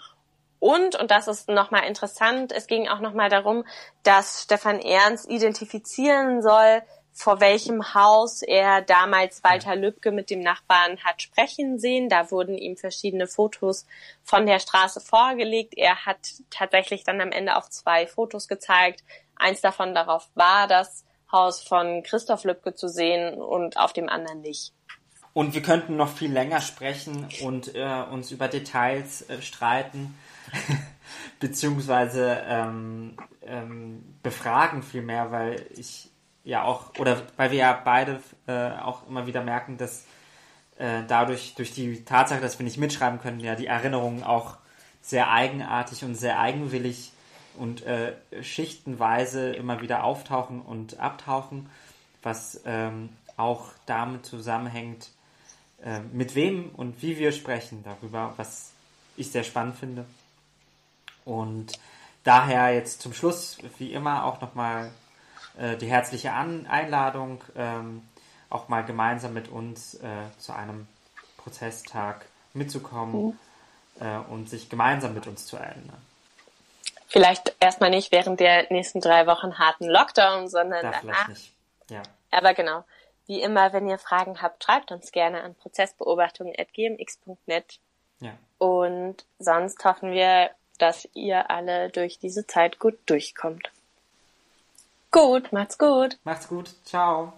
Und, und das ist nochmal interessant, es ging auch nochmal darum, dass Stefan Ernst identifizieren soll, vor welchem Haus er damals Walter Lübcke mit dem Nachbarn hat sprechen sehen. Da wurden ihm verschiedene Fotos von der Straße vorgelegt. Er hat tatsächlich dann am Ende auch zwei Fotos gezeigt. Eins davon darauf war das Haus von Christoph Lübcke zu sehen und auf dem anderen nicht. Und wir könnten noch viel länger sprechen und äh, uns über Details äh, streiten, beziehungsweise ähm, ähm, befragen vielmehr, weil ich ja auch, oder weil wir ja beide äh, auch immer wieder merken, dass äh, dadurch, durch die Tatsache, dass wir nicht mitschreiben können, ja die Erinnerungen auch sehr eigenartig und sehr eigenwillig und äh, schichtenweise immer wieder auftauchen und abtauchen, was ähm, auch damit zusammenhängt, äh, mit wem und wie wir sprechen darüber, was ich sehr spannend finde. Und daher jetzt zum Schluss, wie immer, auch nochmal äh, die herzliche An Einladung, ähm, auch mal gemeinsam mit uns äh, zu einem Prozesstag mitzukommen mhm. äh, und sich gemeinsam mit uns zu erinnern. Vielleicht erstmal nicht während der nächsten drei Wochen harten Lockdown, sondern da danach. Nicht. Ja. Aber genau. Wie immer, wenn ihr Fragen habt, schreibt uns gerne an prozessbeobachtung.gmx.net. Ja. Und sonst hoffen wir, dass ihr alle durch diese Zeit gut durchkommt. Gut, macht's gut. Macht's gut. Ciao.